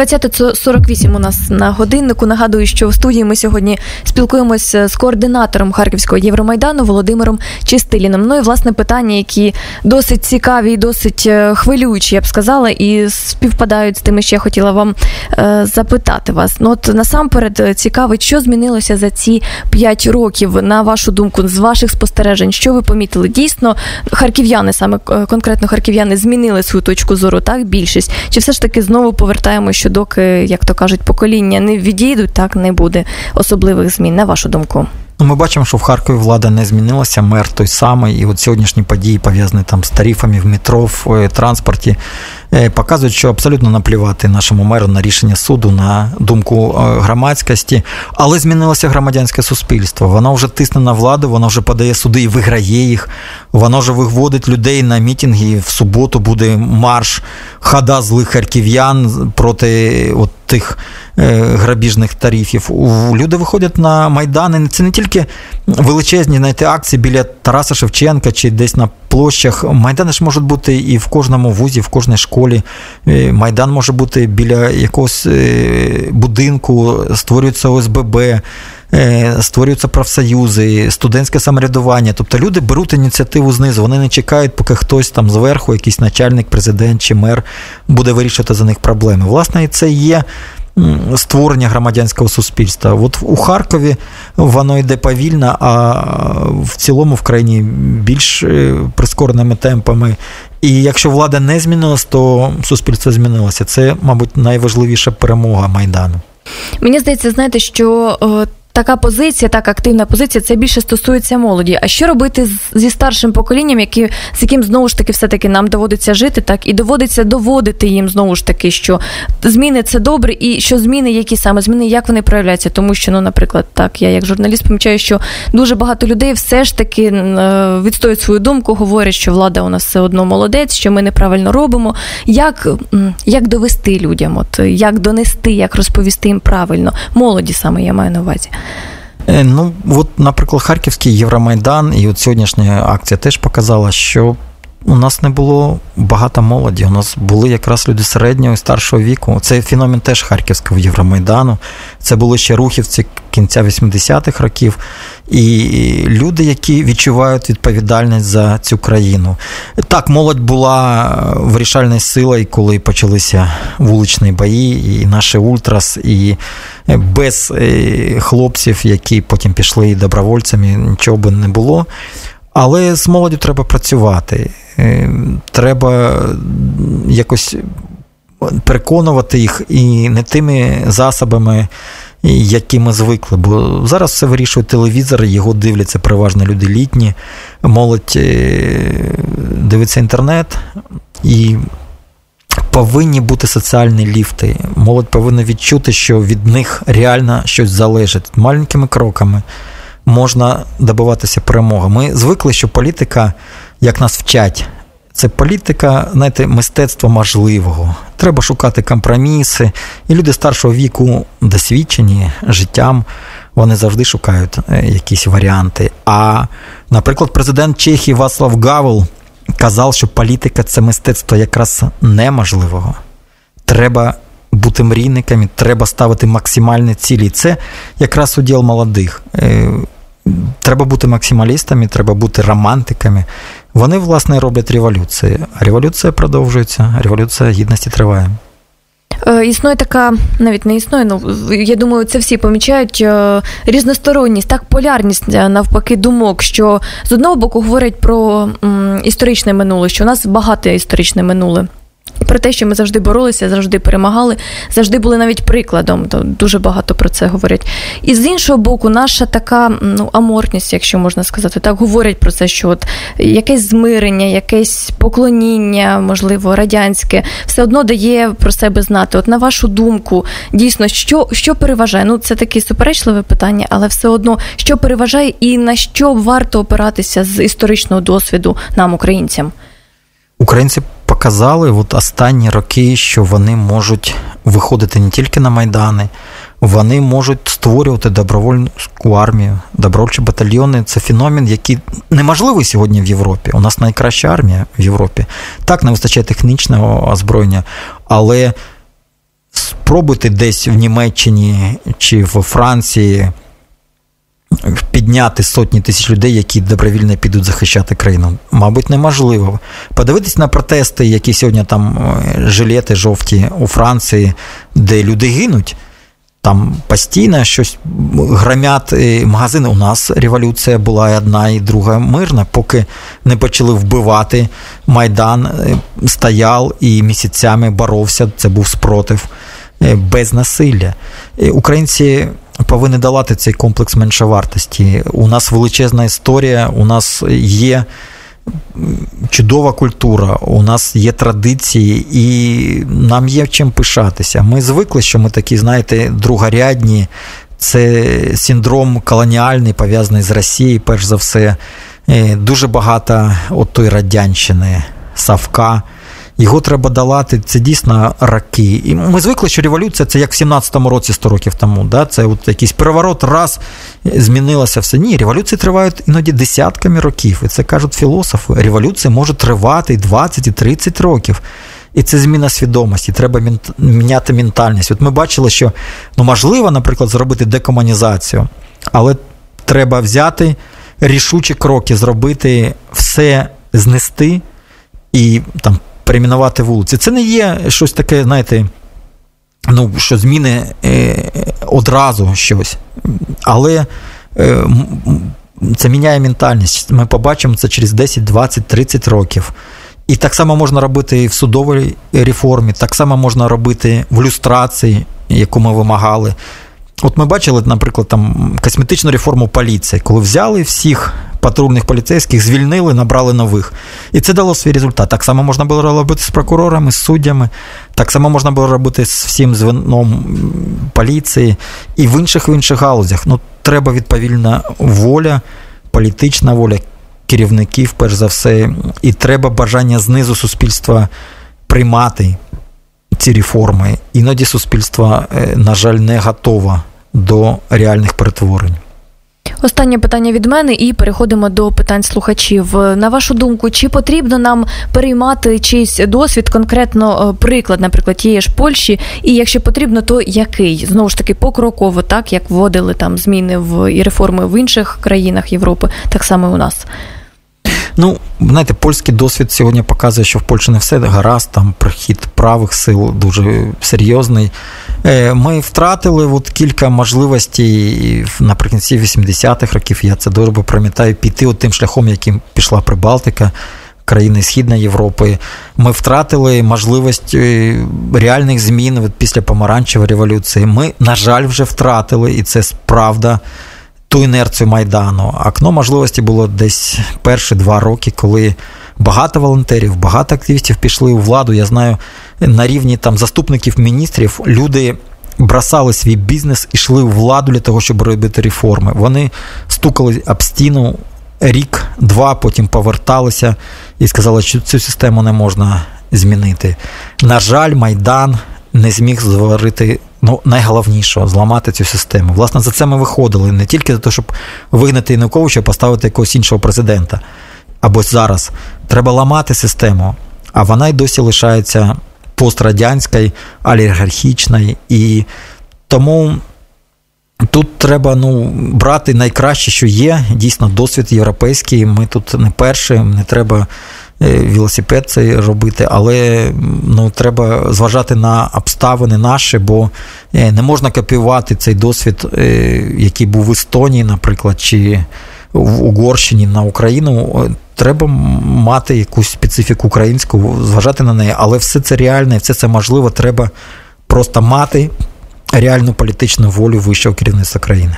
20.48 у нас на годиннику. Нагадую, що в студії ми сьогодні спілкуємося з координатором Харківського Євромайдану Володимиром Чистиліном. Ну і власне питання, які досить цікаві і досить е, хвилюючі, я б сказала, і співпадають з тими, що я хотіла вам е, запитати вас. Ну от насамперед е, цікавить, що змінилося за ці 5 років, на вашу думку, з ваших спостережень, що ви помітили? Дійсно, харків'яни, саме конкретно харків'яни, змінили свою точку зору, так більшість, чи все ж таки знову повертаємо? що доки, як то кажуть, покоління не відійдуть, так не буде особливих змін. На вашу думку. Ну, Ми бачимо, що в Харкові влада не змінилася, мер той самий, і от сьогоднішні події пов'язані там з тарифами в метро, в е, транспорті, показують, що абсолютно наплівати нашому меру на рішення суду, на думку е, громадськості, але змінилося громадянське суспільство. Воно вже тисне на владу, воно вже подає суди і виграє їх. Воно вже виводить людей на мітинги. В суботу буде марш хада злих харків'ян проти от тих Е, грабіжних тарифів. Люди виходять на майдани. Це не тільки величезні знаєте, акції біля Тараса Шевченка чи десь на площах. Майдани ж можуть бути і в кожному вузі, в кожній школі. Е, Майдан може бути біля якогось е, будинку, створюється ОСББ. Створюються профсоюзи, студентське самоврядування. Тобто люди беруть ініціативу знизу. Вони не чекають, поки хтось там зверху, якийсь начальник, президент чи мер буде вирішувати за них проблеми. Власне, і це є створення громадянського суспільства. От у Харкові воно йде повільно, а в цілому в країні більш е, прискореними темпами. І якщо влада не змінилась, то суспільство змінилося. Це, мабуть, найважливіша перемога Майдану. Мені здається, знаєте, що е, така позиція, так активна позиція, це більше стосується молоді. А що робити зі старшим поколінням, які, з яким знову ж таки все-таки нам доводиться жити, так і доводиться доводити їм знову ж таки, що зміни це добре, і що зміни, які саме зміни, як вони проявляються, тому що, ну, наприклад, так, я як журналіст помічаю, що дуже багато людей все ж таки е, відстоюють свою думку, говорять, що влада у нас все одно молодець, що ми неправильно робимо. Як як довести людям, от як донести, як розповісти їм правильно, молоді саме я маю на увазі. Е, ну, от, наприклад, Харківський Євромайдан, і от сьогоднішня акція теж показала, що у нас не було багато молоді. У нас були якраз люди середнього і старшого віку. Це феномен теж Харківського Євромайдану. Це були ще рухівці кінця 80-х років. І люди, які відчувають відповідальність за цю країну. Так, молодь була вирішальною силою, коли почалися вуличні бої, і наші ультрас, і без е, хлопців, які потім пішли добровольцями, нічого би не було. Але з молоддю треба працювати. Е, треба якось переконувати їх і не тими засобами, які ми звикли. Бо зараз все вирішує телевізор, його дивляться переважно люди літні, молодь е, дивиться інтернет і. Повинні бути соціальні ліфти. Молодь повинна відчути, що від них реально щось залежить маленькими кроками можна добиватися перемоги. Ми звикли, що політика, як нас вчать, це політика, знаєте, мистецтво можливого. Треба шукати компроміси. І люди старшого віку, досвідчені життям, вони завжди шукають е, якісь варіанти. А, наприклад, президент Чехії Вацлав Гавел казав, що політика це мистецтво якраз неможливого. Треба бути мрійниками, треба ставити максимальні цілі. Це якраз уділ молодих. Е, треба бути максималістами, треба бути романтиками. Вони, власне, роблять революції. Революція продовжується, революція гідності триває. Е, існує така, навіть не існує, ну я думаю, це всі помічають е, різносторонність, так полярність е, навпаки думок, що з одного боку говорять про історичне минуле, що у нас багате історичне минуле. Про те, що ми завжди боролися, завжди перемагали, завжди були навіть прикладом. То дуже багато про це говорять. І з іншого боку, наша така ну, амортність, якщо можна сказати, так говорять про це, що от якесь змирення, якесь поклоніння, можливо, радянське, все одно дає про себе знати. От на вашу думку, дійсно, що що переважає? Ну, це таке суперечливе питання, але все одно що переважає і на що варто опиратися з історичного досвіду нам, українцям? Українці показали от останні роки, що вони можуть виходити не тільки на майдани, вони можуть створювати добровольську армію, добровольчі батальйони. Це феномен, який неможливий сьогодні в Європі. У нас найкраща армія в Європі. Так, не вистачає технічного озброєння, але спробуйте десь в Німеччині чи в Франції підняти сотні тисяч людей, які добровільно підуть захищати країну. Мабуть, неможливо. Подивитись на протести, які сьогодні там е, жилети жовті у Франції, де люди гинуть. Там постійно щось громять е, магазини. У нас революція була і одна, і друга мирна, поки не почали вбивати. Майдан е, стояв і місяцями боровся. Це був спротив без насилля. Українці повинні долати цей комплекс меншовартості. У нас величезна історія, у нас є чудова культура, у нас є традиції, і нам є чим пишатися. Ми звикли, що ми такі, знаєте, другорядні. Це синдром колоніальний, пов'язаний з Росією, перш за все. Е, дуже багато от той радянщини, Савка. Його треба долати, це дійсно раки. І ми звикли, що революція це як в 17-му році 100 років тому. Да? Це от якийсь переворот, раз змінилося все. Ні, революції тривають іноді десятками років. І це кажуть філософи. Революція може тривати і 20, і 30 років. І це зміна свідомості, треба міняти ментальність. От ми бачили, що ну, можливо, наприклад, зробити декомунізацію, але треба взяти рішучі кроки, зробити все знести і там перейменувати вулиці. Це не є щось таке, знаєте, ну, що зміни е, одразу щось. Але е, це міняє ментальність. Ми побачимо це через 10, 20, 30 років. І так само можна робити і в судовій реформі, так само можна робити в люстрації, яку ми вимагали. От ми бачили, наприклад, там косметичну реформу поліції, коли взяли всіх патрульних поліцейських, звільнили, набрали нових. І це дало свій результат. Так само можна було робити з прокурорами, з суддями, так само можна було робити з всім звеном поліції і в інших в інших галузях. Ну, треба відповідна воля, політична воля керівників, перш за все, і треба бажання знизу суспільства приймати ці реформи. Іноді суспільство, е, на жаль, не готове до реальних перетворень. Останнє питання від мене, і переходимо до питань слухачів. На вашу думку, чи потрібно нам переймати чийсь досвід, конкретно е, приклад, наприклад, тієї ж Польщі, і якщо потрібно, то який знову ж таки покроково, так як вводили там зміни в і реформи в інших країнах Європи, так само і у нас. Ну, знаєте, польський досвід сьогодні показує, що в Польщі не все гаразд, там прихід правих сил дуже серйозний. Е, ми втратили от кілька можливостей наприкінці 80-х років. Я це добре пам'ятаю, піти от тим шляхом, яким пішла Прибалтика. Країни Східної Європи, ми втратили можливість е, реальних змін після помаранчевої революції. Ми, на жаль, вже втратили, і це правда ту інерцію Майдану. Окно можливості було десь перші два роки, коли багато волонтерів, багато активістів пішли у владу. Я знаю, на рівні там заступників міністрів люди. Бросали свій бізнес і йшли у владу для того, щоб робити реформи. Вони стукали об стіну рік, два, потім поверталися і сказали, що цю систему не можна змінити. На жаль, Майдан не зміг зварити ну, найголовнішого зламати цю систему. Власне, за це ми виходили не тільки за те, щоб вигнати Януковича, поставити якогось іншого президента. Або зараз треба ламати систему, а вона й досі лишається пострадянською, олігархічною. І тому тут треба ну, брати найкраще, що є. Дійсно, досвід європейський. Ми тут не перші, не треба велосипед цей робити, але ну, треба зважати на обставини наші, бо е, не можна копіювати цей досвід, е, який був в Естонії, наприклад, чи в Угорщині на Україну. Треба мати якусь специфіку українську, зважати на неї, але все це реальне, все це можливо. Треба просто мати реальну політичну волю вищого керівництва країни.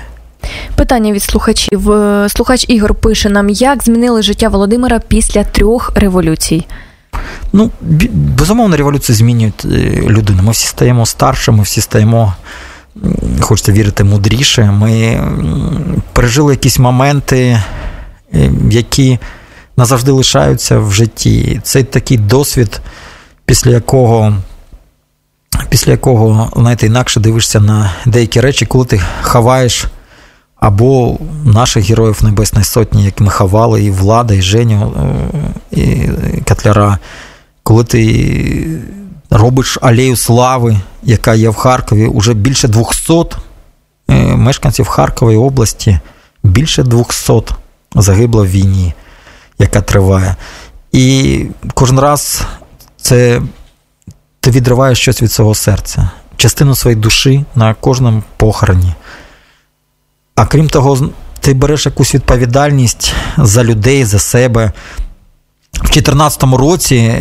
Питання від слухачів. Е, слухач Ігор пише нам, як змінили життя Володимира після трьох революцій. Ну, безумовно, революції змінюють е, людину. Ми всі стаємо старше, ми всі стаємо, хочеться вірити, мудріше. Ми пережили якісь моменти, е, які назавжди лишаються в житті. Цей такий досвід після якого. Після якого, знаєте, інакше дивишся на деякі речі, коли ти ховаєш або наших героїв Небесної Сотні, як ми ховали, і Влада, і Женю, е, і Котляра, коли ти робиш алею слави, яка є в Харкові, уже більше 200 е, мешканців Харкової області, більше 200 загибло в війні, яка триває. І кожен раз це ти відриваєш щось від свого серця, частину своєї душі на кожному похороні. А крім того, ти береш якусь відповідальність за людей, за себе. В 2014 році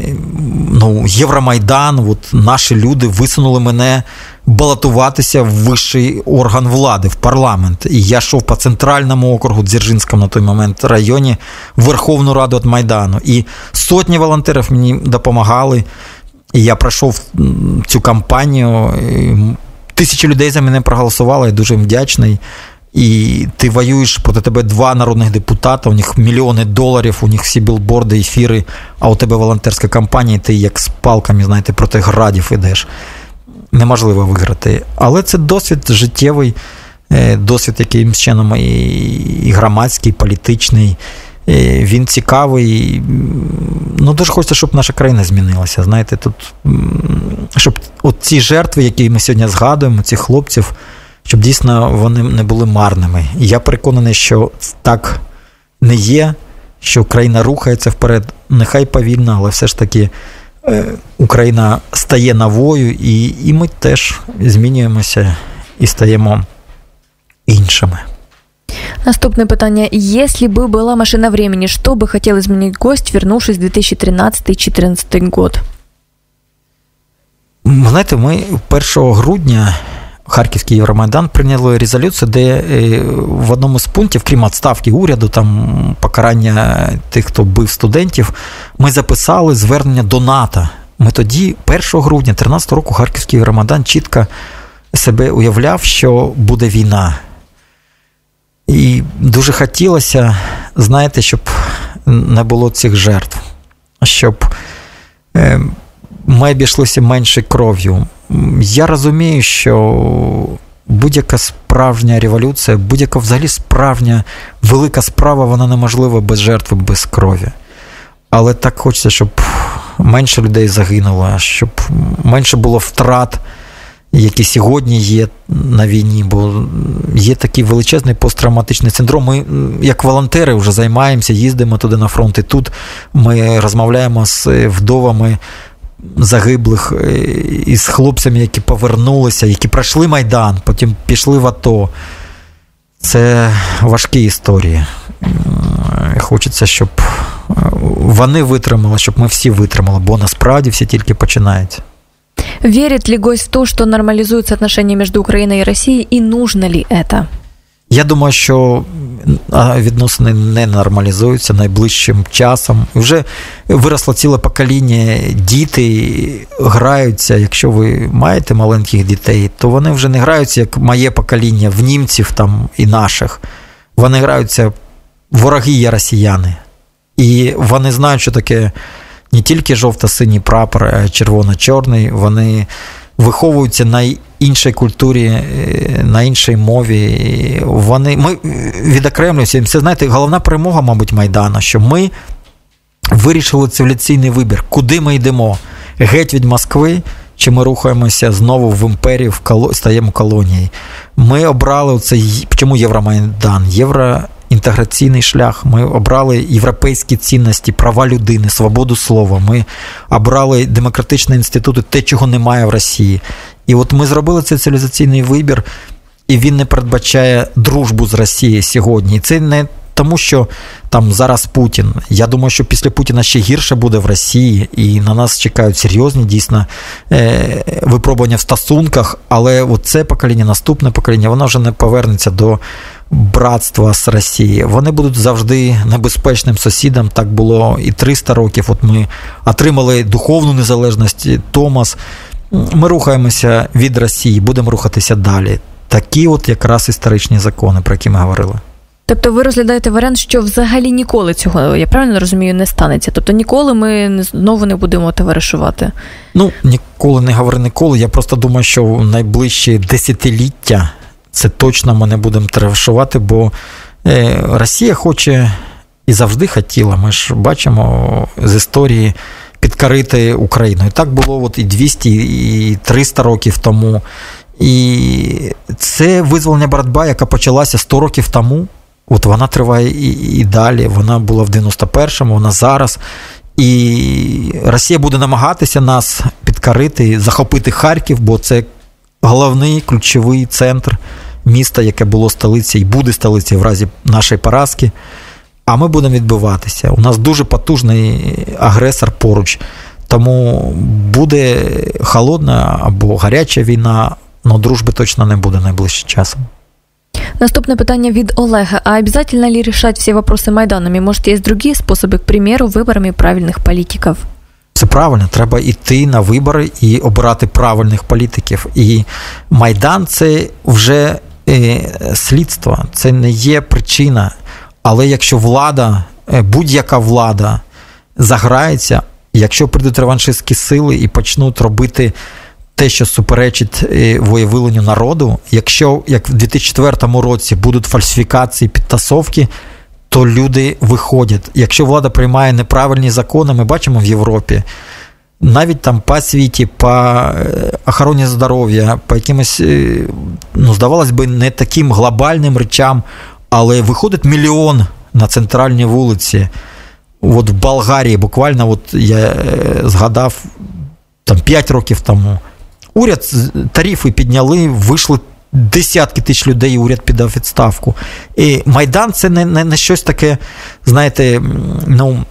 ну, Євромайдан, от наші люди висунули мене балотуватися в вищий орган влади, в парламент. І я йшов по центральному округу Дзержинському на той момент районі в Верховну Раду від Майдану. І сотні волонтерів мені допомагали. І я пройшов цю кампанію. Тисячі людей за мене проголосували, я дуже вдячний. І ти воюєш проти тебе два народних депутата, у них мільйони доларів, у них всі білборди, ефіри, а у тебе волонтерська кампанія, ти як з палками, знаєте, проти градів ідеш. Неможливо виграти. Але це досвід життєвий, е, досвід якимсь чином і громадський, і політичний. Е, він цікавий. Ну, дуже хочеться, щоб наша країна змінилася. Знаєте, тут, щоб от ці жертви, які ми сьогодні згадуємо, цих хлопців щоб дійсно вони не були марними. І я переконаний, що так не є, що Україна рухається вперед, нехай повільно, але все ж таки е, Україна стає новою, і, і ми теж змінюємося і стаємо іншими. Наступне питання. Если бы была машина времени, что бы хотел изменить гость, вернувшись в 2013-2014 год? Знаєте, ми 1 грудня Харківський Євромайдан прийняли резолюцію, де е, в одному з пунктів, крім відставки уряду, там покарання тих, хто бив студентів, ми записали звернення до НАТО. Ми тоді, 1 грудня 2013 року, Харківський Євромайдан чітко себе уявляв, що буде війна. І дуже хотілося, знаєте, щоб не було цих жертв, щоб е, ми обійшлися менше кров'ю. Я розумію, що будь-яка справжня революція, будь-яка взагалі справжня велика справа, вона неможлива без жертви, без крові. Але так хочеться, щоб менше людей загинуло, щоб менше було втрат, які сьогодні є на війні, бо є такий величезний посттравматичний синдром. Ми, як волонтери, вже займаємося, їздимо туди на фронт. І тут ми розмовляємо з вдовами загиблих е, із хлопцями, які повернулися, які пройшли Майдан, потім пішли в АТО. Це важкі історії. Хочеться, щоб е, вони витримали, щоб ми всі витримали, бо насправді всі тільки починають. Верит ли гость в то, что нормализуются отношения между Украиной и Россией, и нужно ли это? Я думаю, що відносини не нормалізуються найближчим часом. Вже виросло ціле покоління, діти граються. Якщо ви маєте маленьких дітей, то вони вже не граються як моє покоління в німців там і наших. Вони граються, вороги є росіяни. І вони знають, що таке не тільки жовто-синій прапор, а червоно-чорний. Вони виховуються на іншій культурі, е, на іншій мові. Вони ми відокремлюємося. Це знаєте, головна перемога, мабуть, Майдана, що ми вирішили цивілізаційний вибір, куди ми йдемо? Геть від Москви. Чи ми рухаємося знову в імперію, в коло... стаємо колонією? Ми обрали цей чому Євромайдан? Євро інтеграційний шлях. Ми обрали європейські цінності, права людини, свободу слова. Ми обрали демократичні інститути, те, чого немає в Росії. І от ми зробили цей цивілізаційний вибір, і він не передбачає дружбу з Росією сьогодні. І це не тому, що там зараз Путін. Я думаю, що після Путіна ще гірше буде в Росії, і на нас чекають серйозні дійсно е, випробування в стосунках. Але це покоління, наступне покоління, воно вже не повернеться до братства з Росії. Вони будуть завжди небезпечним сусідом. Так було і 300 років. От ми отримали духовну незалежність. Томас. Ми рухаємося від Росії, будемо рухатися далі. Такі от якраз історичні закони, про які ми говорили. Тобто ви розглядаєте варіант, що взагалі ніколи цього, я правильно розумію, не станеться. Тобто ніколи ми знову не будемо товаришувати. Ну, ніколи не говори ніколи. Я просто думаю, що в найближчі десятиліття це точно ми не будемо товаришувати, бо е, Росія хоче і завжди хотіла. Ми ж бачимо з історії підкорити Україну. І так було от і 200, і 300 років тому. І це визволення боротьба, яка почалася 100 років тому. От вона триває і, і далі. Вона була в 91-му, вона зараз. І Росія буде намагатися нас підкорити, захопити Харків, бо це головний ключовий центр міста, яке було столицею і буде столицею в разі нашої поразки. А ми будемо відбиватися. У нас дуже потужний агресор поруч. Тому буде холодна або гаряча війна, але дружби точно не буде найближчим часом. Наступне питання від Олега. А обязательно ли решать все вопросы Майданами? Может, есть другие способы, к примеру, выборами правильных політиків? Це правильно, треба йти на вибори і обирати правильних політиків. І Майдан це вже е, слідство, це не є причина. Але якщо влада, е, будь-яка влада заграється, якщо прийдуть реваншистські сили і почнуть робити те, що суперечить е, воєвиленню народу, якщо як в 2004 році будуть фальсифікації, підтасовки, то люди виходять. Якщо влада приймає неправильні закони, ми бачимо в Європі. Навіть там по світі, по е, охороні здоров'я, по якимось, ну, здавалось би, не таким глобальним речам, але виходить мільйон на центральній вулиці. От в Болгарії, буквально, от я е, згадав там 5 років тому. Уряд тарифи підняли, вийшли десятки тисяч людей, і уряд піддав відставку. І Майдан це не, не, не щось таке, знаєте, ну.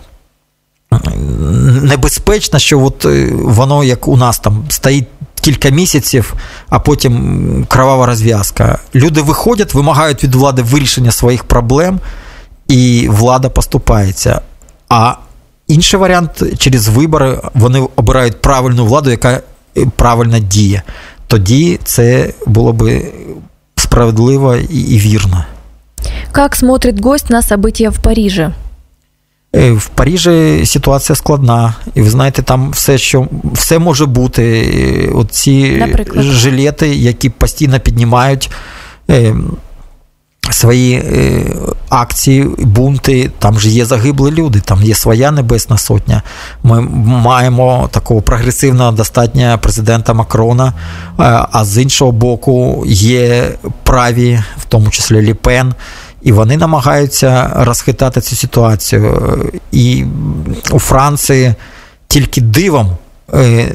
Небезпечно, що от е, воно як у нас там стоїть кілька місяців, а потім кровава розв'язка. Люди виходять, вимагають від влади вирішення своїх проблем, і влада поступається. А інший варіант через вибори вони обирають правильну владу, яка правильно діє. Тоді це було би справедливо і вірно. Как смотрит гость на события в Париже? Е, в Парижі ситуація складна, і ви знаєте, там все, що все може бути. Е, Оці жилети, які постійно піднімають е, свої е, акції, бунти, там ж є загиблі люди, там є своя Небесна Сотня. Ми маємо такого прогресивного достатньо президента Макрона, е, а з іншого боку, є праві, в тому числі Ліпен. І вони намагаються розхитати цю ситуацію. І у Франції тільки дивом е,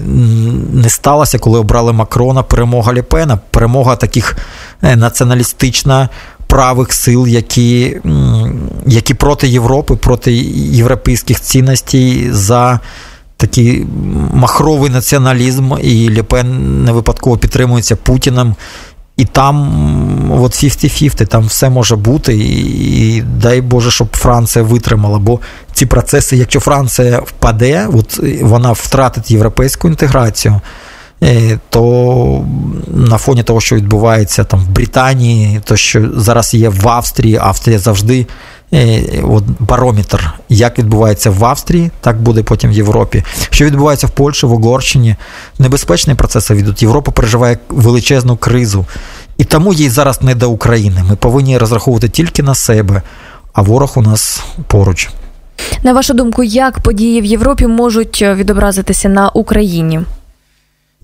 не сталося, коли обрали Макрона, перемога Ліпена, перемога таких е, націоналістично правих сил, які які проти Європи, проти європейських цінностей за такий махровий націоналізм, і Ліпен не випадково підтримується Путіним. І там от 50-50, там все може бути, і, і дай Боже, щоб Франція витримала. Бо ці процеси, якщо Франція впаде, от вона втратить європейську інтеграцію, е, то на фоні того, що відбувається там в Британії, то що зараз є в Австрії, Австрія завжди е, от барометр, як відбувається в Австрії, так буде потім в Європі. Що відбувається в Польщі, в Угорщині, небезпечні процеси відуть. Європа переживає величезну кризу. І тому їй зараз не до України. Ми повинні розраховувати тільки на себе, а ворог у нас поруч. На вашу думку, як події в Європі можуть відобразитися на Україні?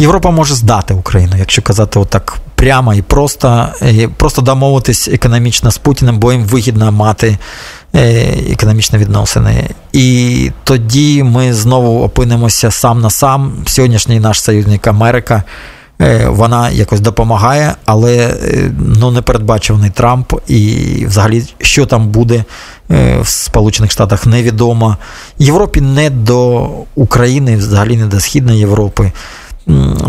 Європа може здати Україну, якщо казати отак прямо і просто і просто домовитись економічно з Путіним, бо їм вигідно мати е, економічні відносини. І тоді ми знову опинимося сам на сам. Сьогоднішній наш союзник Америка. Е, вона якось допомагає, але е, ну непередбачуваний Трамп, і взагалі, що там буде в Сполучених Штатах, невідомо. Європі не до України, взагалі не до Східної Європи.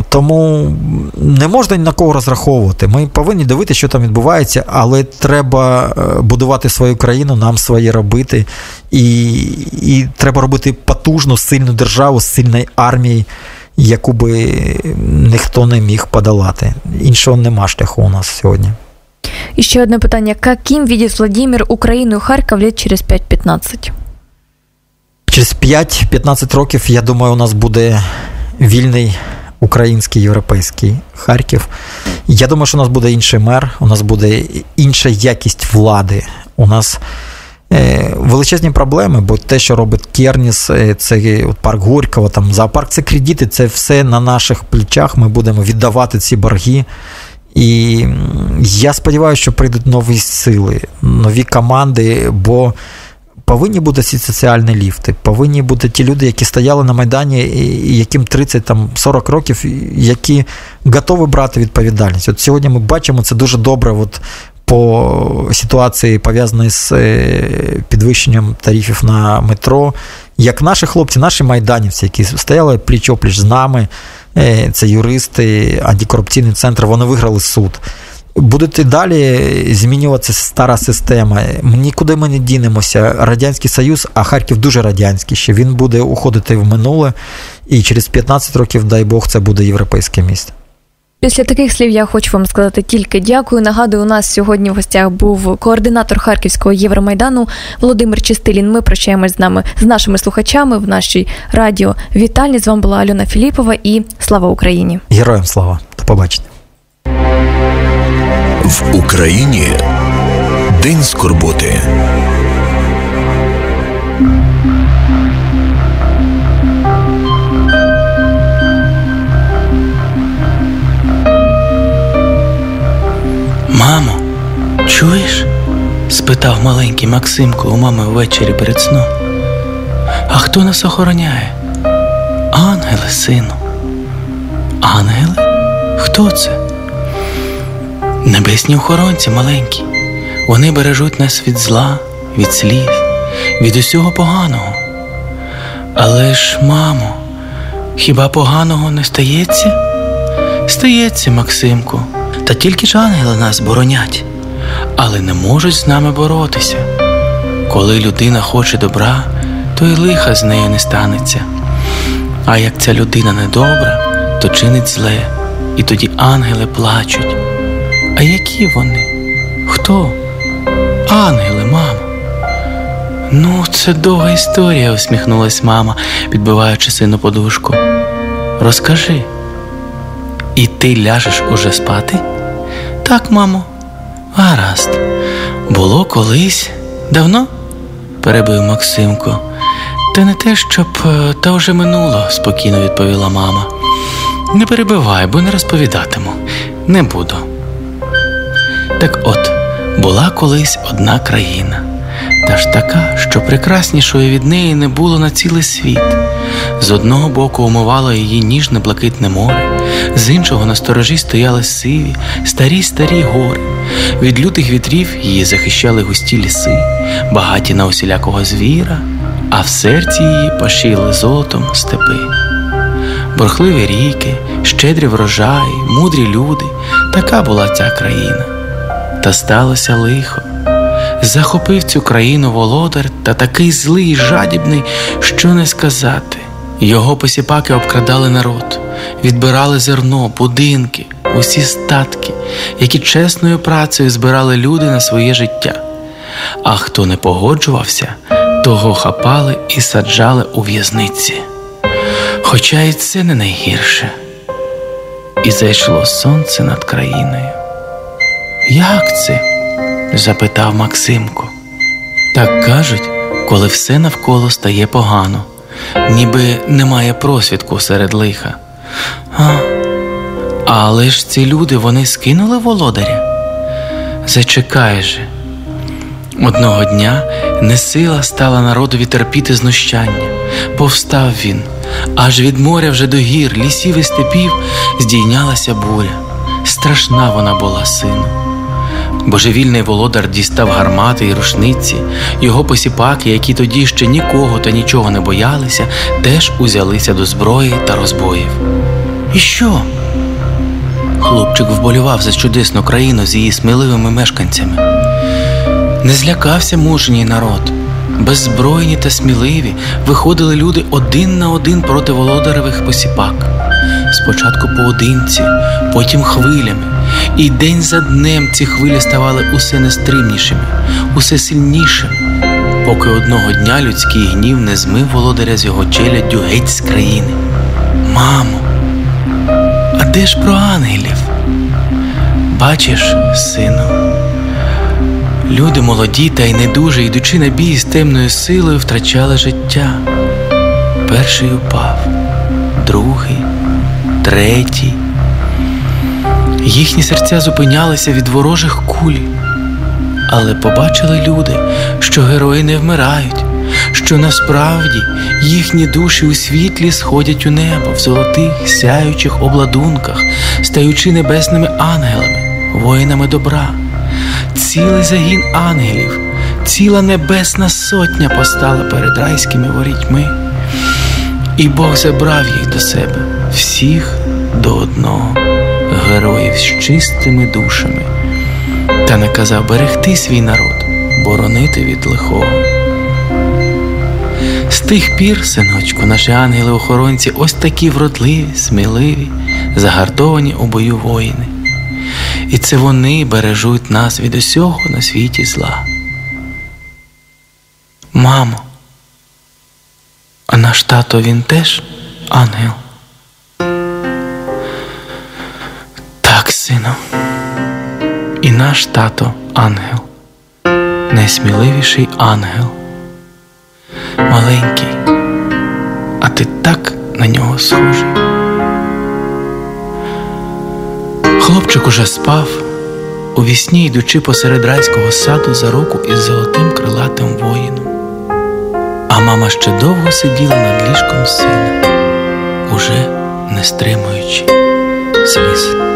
Тому не можна ні на кого розраховувати. Ми повинні дивитися, що там відбувається, але треба е, будувати свою країну, нам своє робити. І і треба робити потужну, сильну державу з сильною армією, яку би ніхто не міг подолати. Іншого нема шляху у нас сьогодні. І ще одне питання. Каким видит Владимир Україну і Харків лет через 5-15? Через 5-15 років, я думаю, у нас буде вільний український європейський Харків. Я думаю, що у нас буде інший мер, у нас буде інша якість влади. У нас е, величезні проблеми, бо те, що робить Керніс, е, це парк Горького, там зоопарк, це кредити, це все на наших плечах. Ми будемо віддавати ці борги. І я сподіваюся, що прийдуть нові сили, нові команди, бо повинні бути ці соціальні ліфти, повинні бути ті люди, які стояли на Майдані, яким 30-40 років, які готові брати відповідальність. От сьогодні ми бачимо це дуже добре. От по ситуації пов'язаної з е, підвищенням тарифів на метро, як наші хлопці, наші майданівці, які стояли пліч опліч з нами, е, це юристи, антикорупційний центр, вони виграли суд. Буде далі змінюватися стара система. Нікуди ми не дінемося. Радянський Союз, а Харків дуже радянський ще. Він буде уходити в минуле, і через 15 років, дай Бог, це буде європейське місто. Після таких слів я хочу вам сказати тільки дякую. Нагадую, у нас сьогодні в гостях був координатор Харківського Євромайдану Володимир Чистилін. Ми прощаємось з нами з нашими слухачами в нашій радіо. Вітальні з вами була Альона Філіпова і слава Україні! Героям слава! До побачення! В Україні День скорботи. Мамо, чуєш? спитав маленький Максимко у мами ввечері перед сном. А хто нас охороняє? Ангели, сину. Ангели? Хто це? Небесні охоронці маленькі. Вони бережуть нас від зла, від слів, від усього поганого. Але ж, мамо, хіба поганого не стається? Стається, Максимку, та тільки ж ангели нас боронять, але не можуть з нами боротися. Коли людина хоче добра, то й лиха з нею не станеться. А як ця людина недобра, то чинить зле, і тоді ангели плачуть. А які вони? Хто? Ангели, мамо. Ну, це довга історія, усміхнулась мама, підбиваючи сину подушку. Розкажи. І ти ляжеш уже спати? Так, мамо. Гаразд. Було колись давно? перебив Максимко. Та не те, щоб е, та вже минуло, спокійно відповіла мама. Не перебивай, бо не розповідатиму. Не буду. Так от, була колись одна країна, та ж така, що прекраснішої від неї не було на цілий світ. З одного боку умивало її ніжне блакитне море, з іншого на сторожі стояли сиві, старі старі гори. Від лютих вітрів її захищали густі ліси, багаті на усілякого звіра, а в серці її пашіли золотом степи. Борхливі ріки, щедрі врожаї, мудрі люди така була ця країна. Та сталося лихо. Захопив цю країну володар та такий злий і жадібний, що не сказати. Його посіпаки обкрадали народ, відбирали зерно, будинки, усі статки, які чесною працею збирали люди на своє життя. А хто не погоджувався, того хапали і саджали у в'язниці. Хоча і це не найгірше. І зайшло сонце над країною. Як це? запитав Максимко. Так кажуть, коли все навколо стає погано, ніби немає просвідку серед лиха. А, Але ж ці люди вони скинули володаря. Зачекай же. Одного дня несила стала народові терпіти знущання. Повстав він, аж від моря вже до гір, лісів і степів здійнялася буря. Страшна вона була сину. Божевільний володар дістав гармати і рушниці, його посіпаки, які тоді ще нікого та нічого не боялися, теж узялися до зброї та розбоїв. І що? Хлопчик вболював за чудесну країну з її сміливими мешканцями. Не злякався мужній народ. Беззбройні та сміливі виходили люди один на один проти володаревих посіпак. Спочатку поодинці, потім хвилями, І день за днем ці хвилі ставали усе нестримнішими, усе сильнішими, поки одного дня людський гнів не змив володаря з його челяддю геть з країни. Мамо, а де ж про ангелів? Бачиш, сину, люди молоді та й недуже, йдучи на бій з темною силою, втрачали життя. Перший упав, другий, третій. Їхні серця зупинялися від ворожих куль, але побачили люди, що герої не вмирають, що насправді їхні душі у світлі сходять у небо в золотих сяючих обладунках, стаючи небесними ангелами, воїнами добра. Цілий загін ангелів, ціла небесна сотня постала перед райськими ворітьми, і Бог забрав їх до себе, всіх до одного, героїв з чистими душами, та наказав берегти свій народ, боронити від лихого. З тих пір, синочку, наші ангели-охоронці ось такі вродливі, сміливі, загартовані у бою воїни. І це вони бережуть нас від усього на світі зла. Мамо, а наш тато він теж ангел. Наш тато ангел, найсміливіший ангел маленький, а ти так на нього схожий. Хлопчик уже спав, у вісні йдучи посеред райського саду за руку із золотим крилатим воїном. А мама ще довго сиділа над ліжком сина, уже не стримуючи сліз.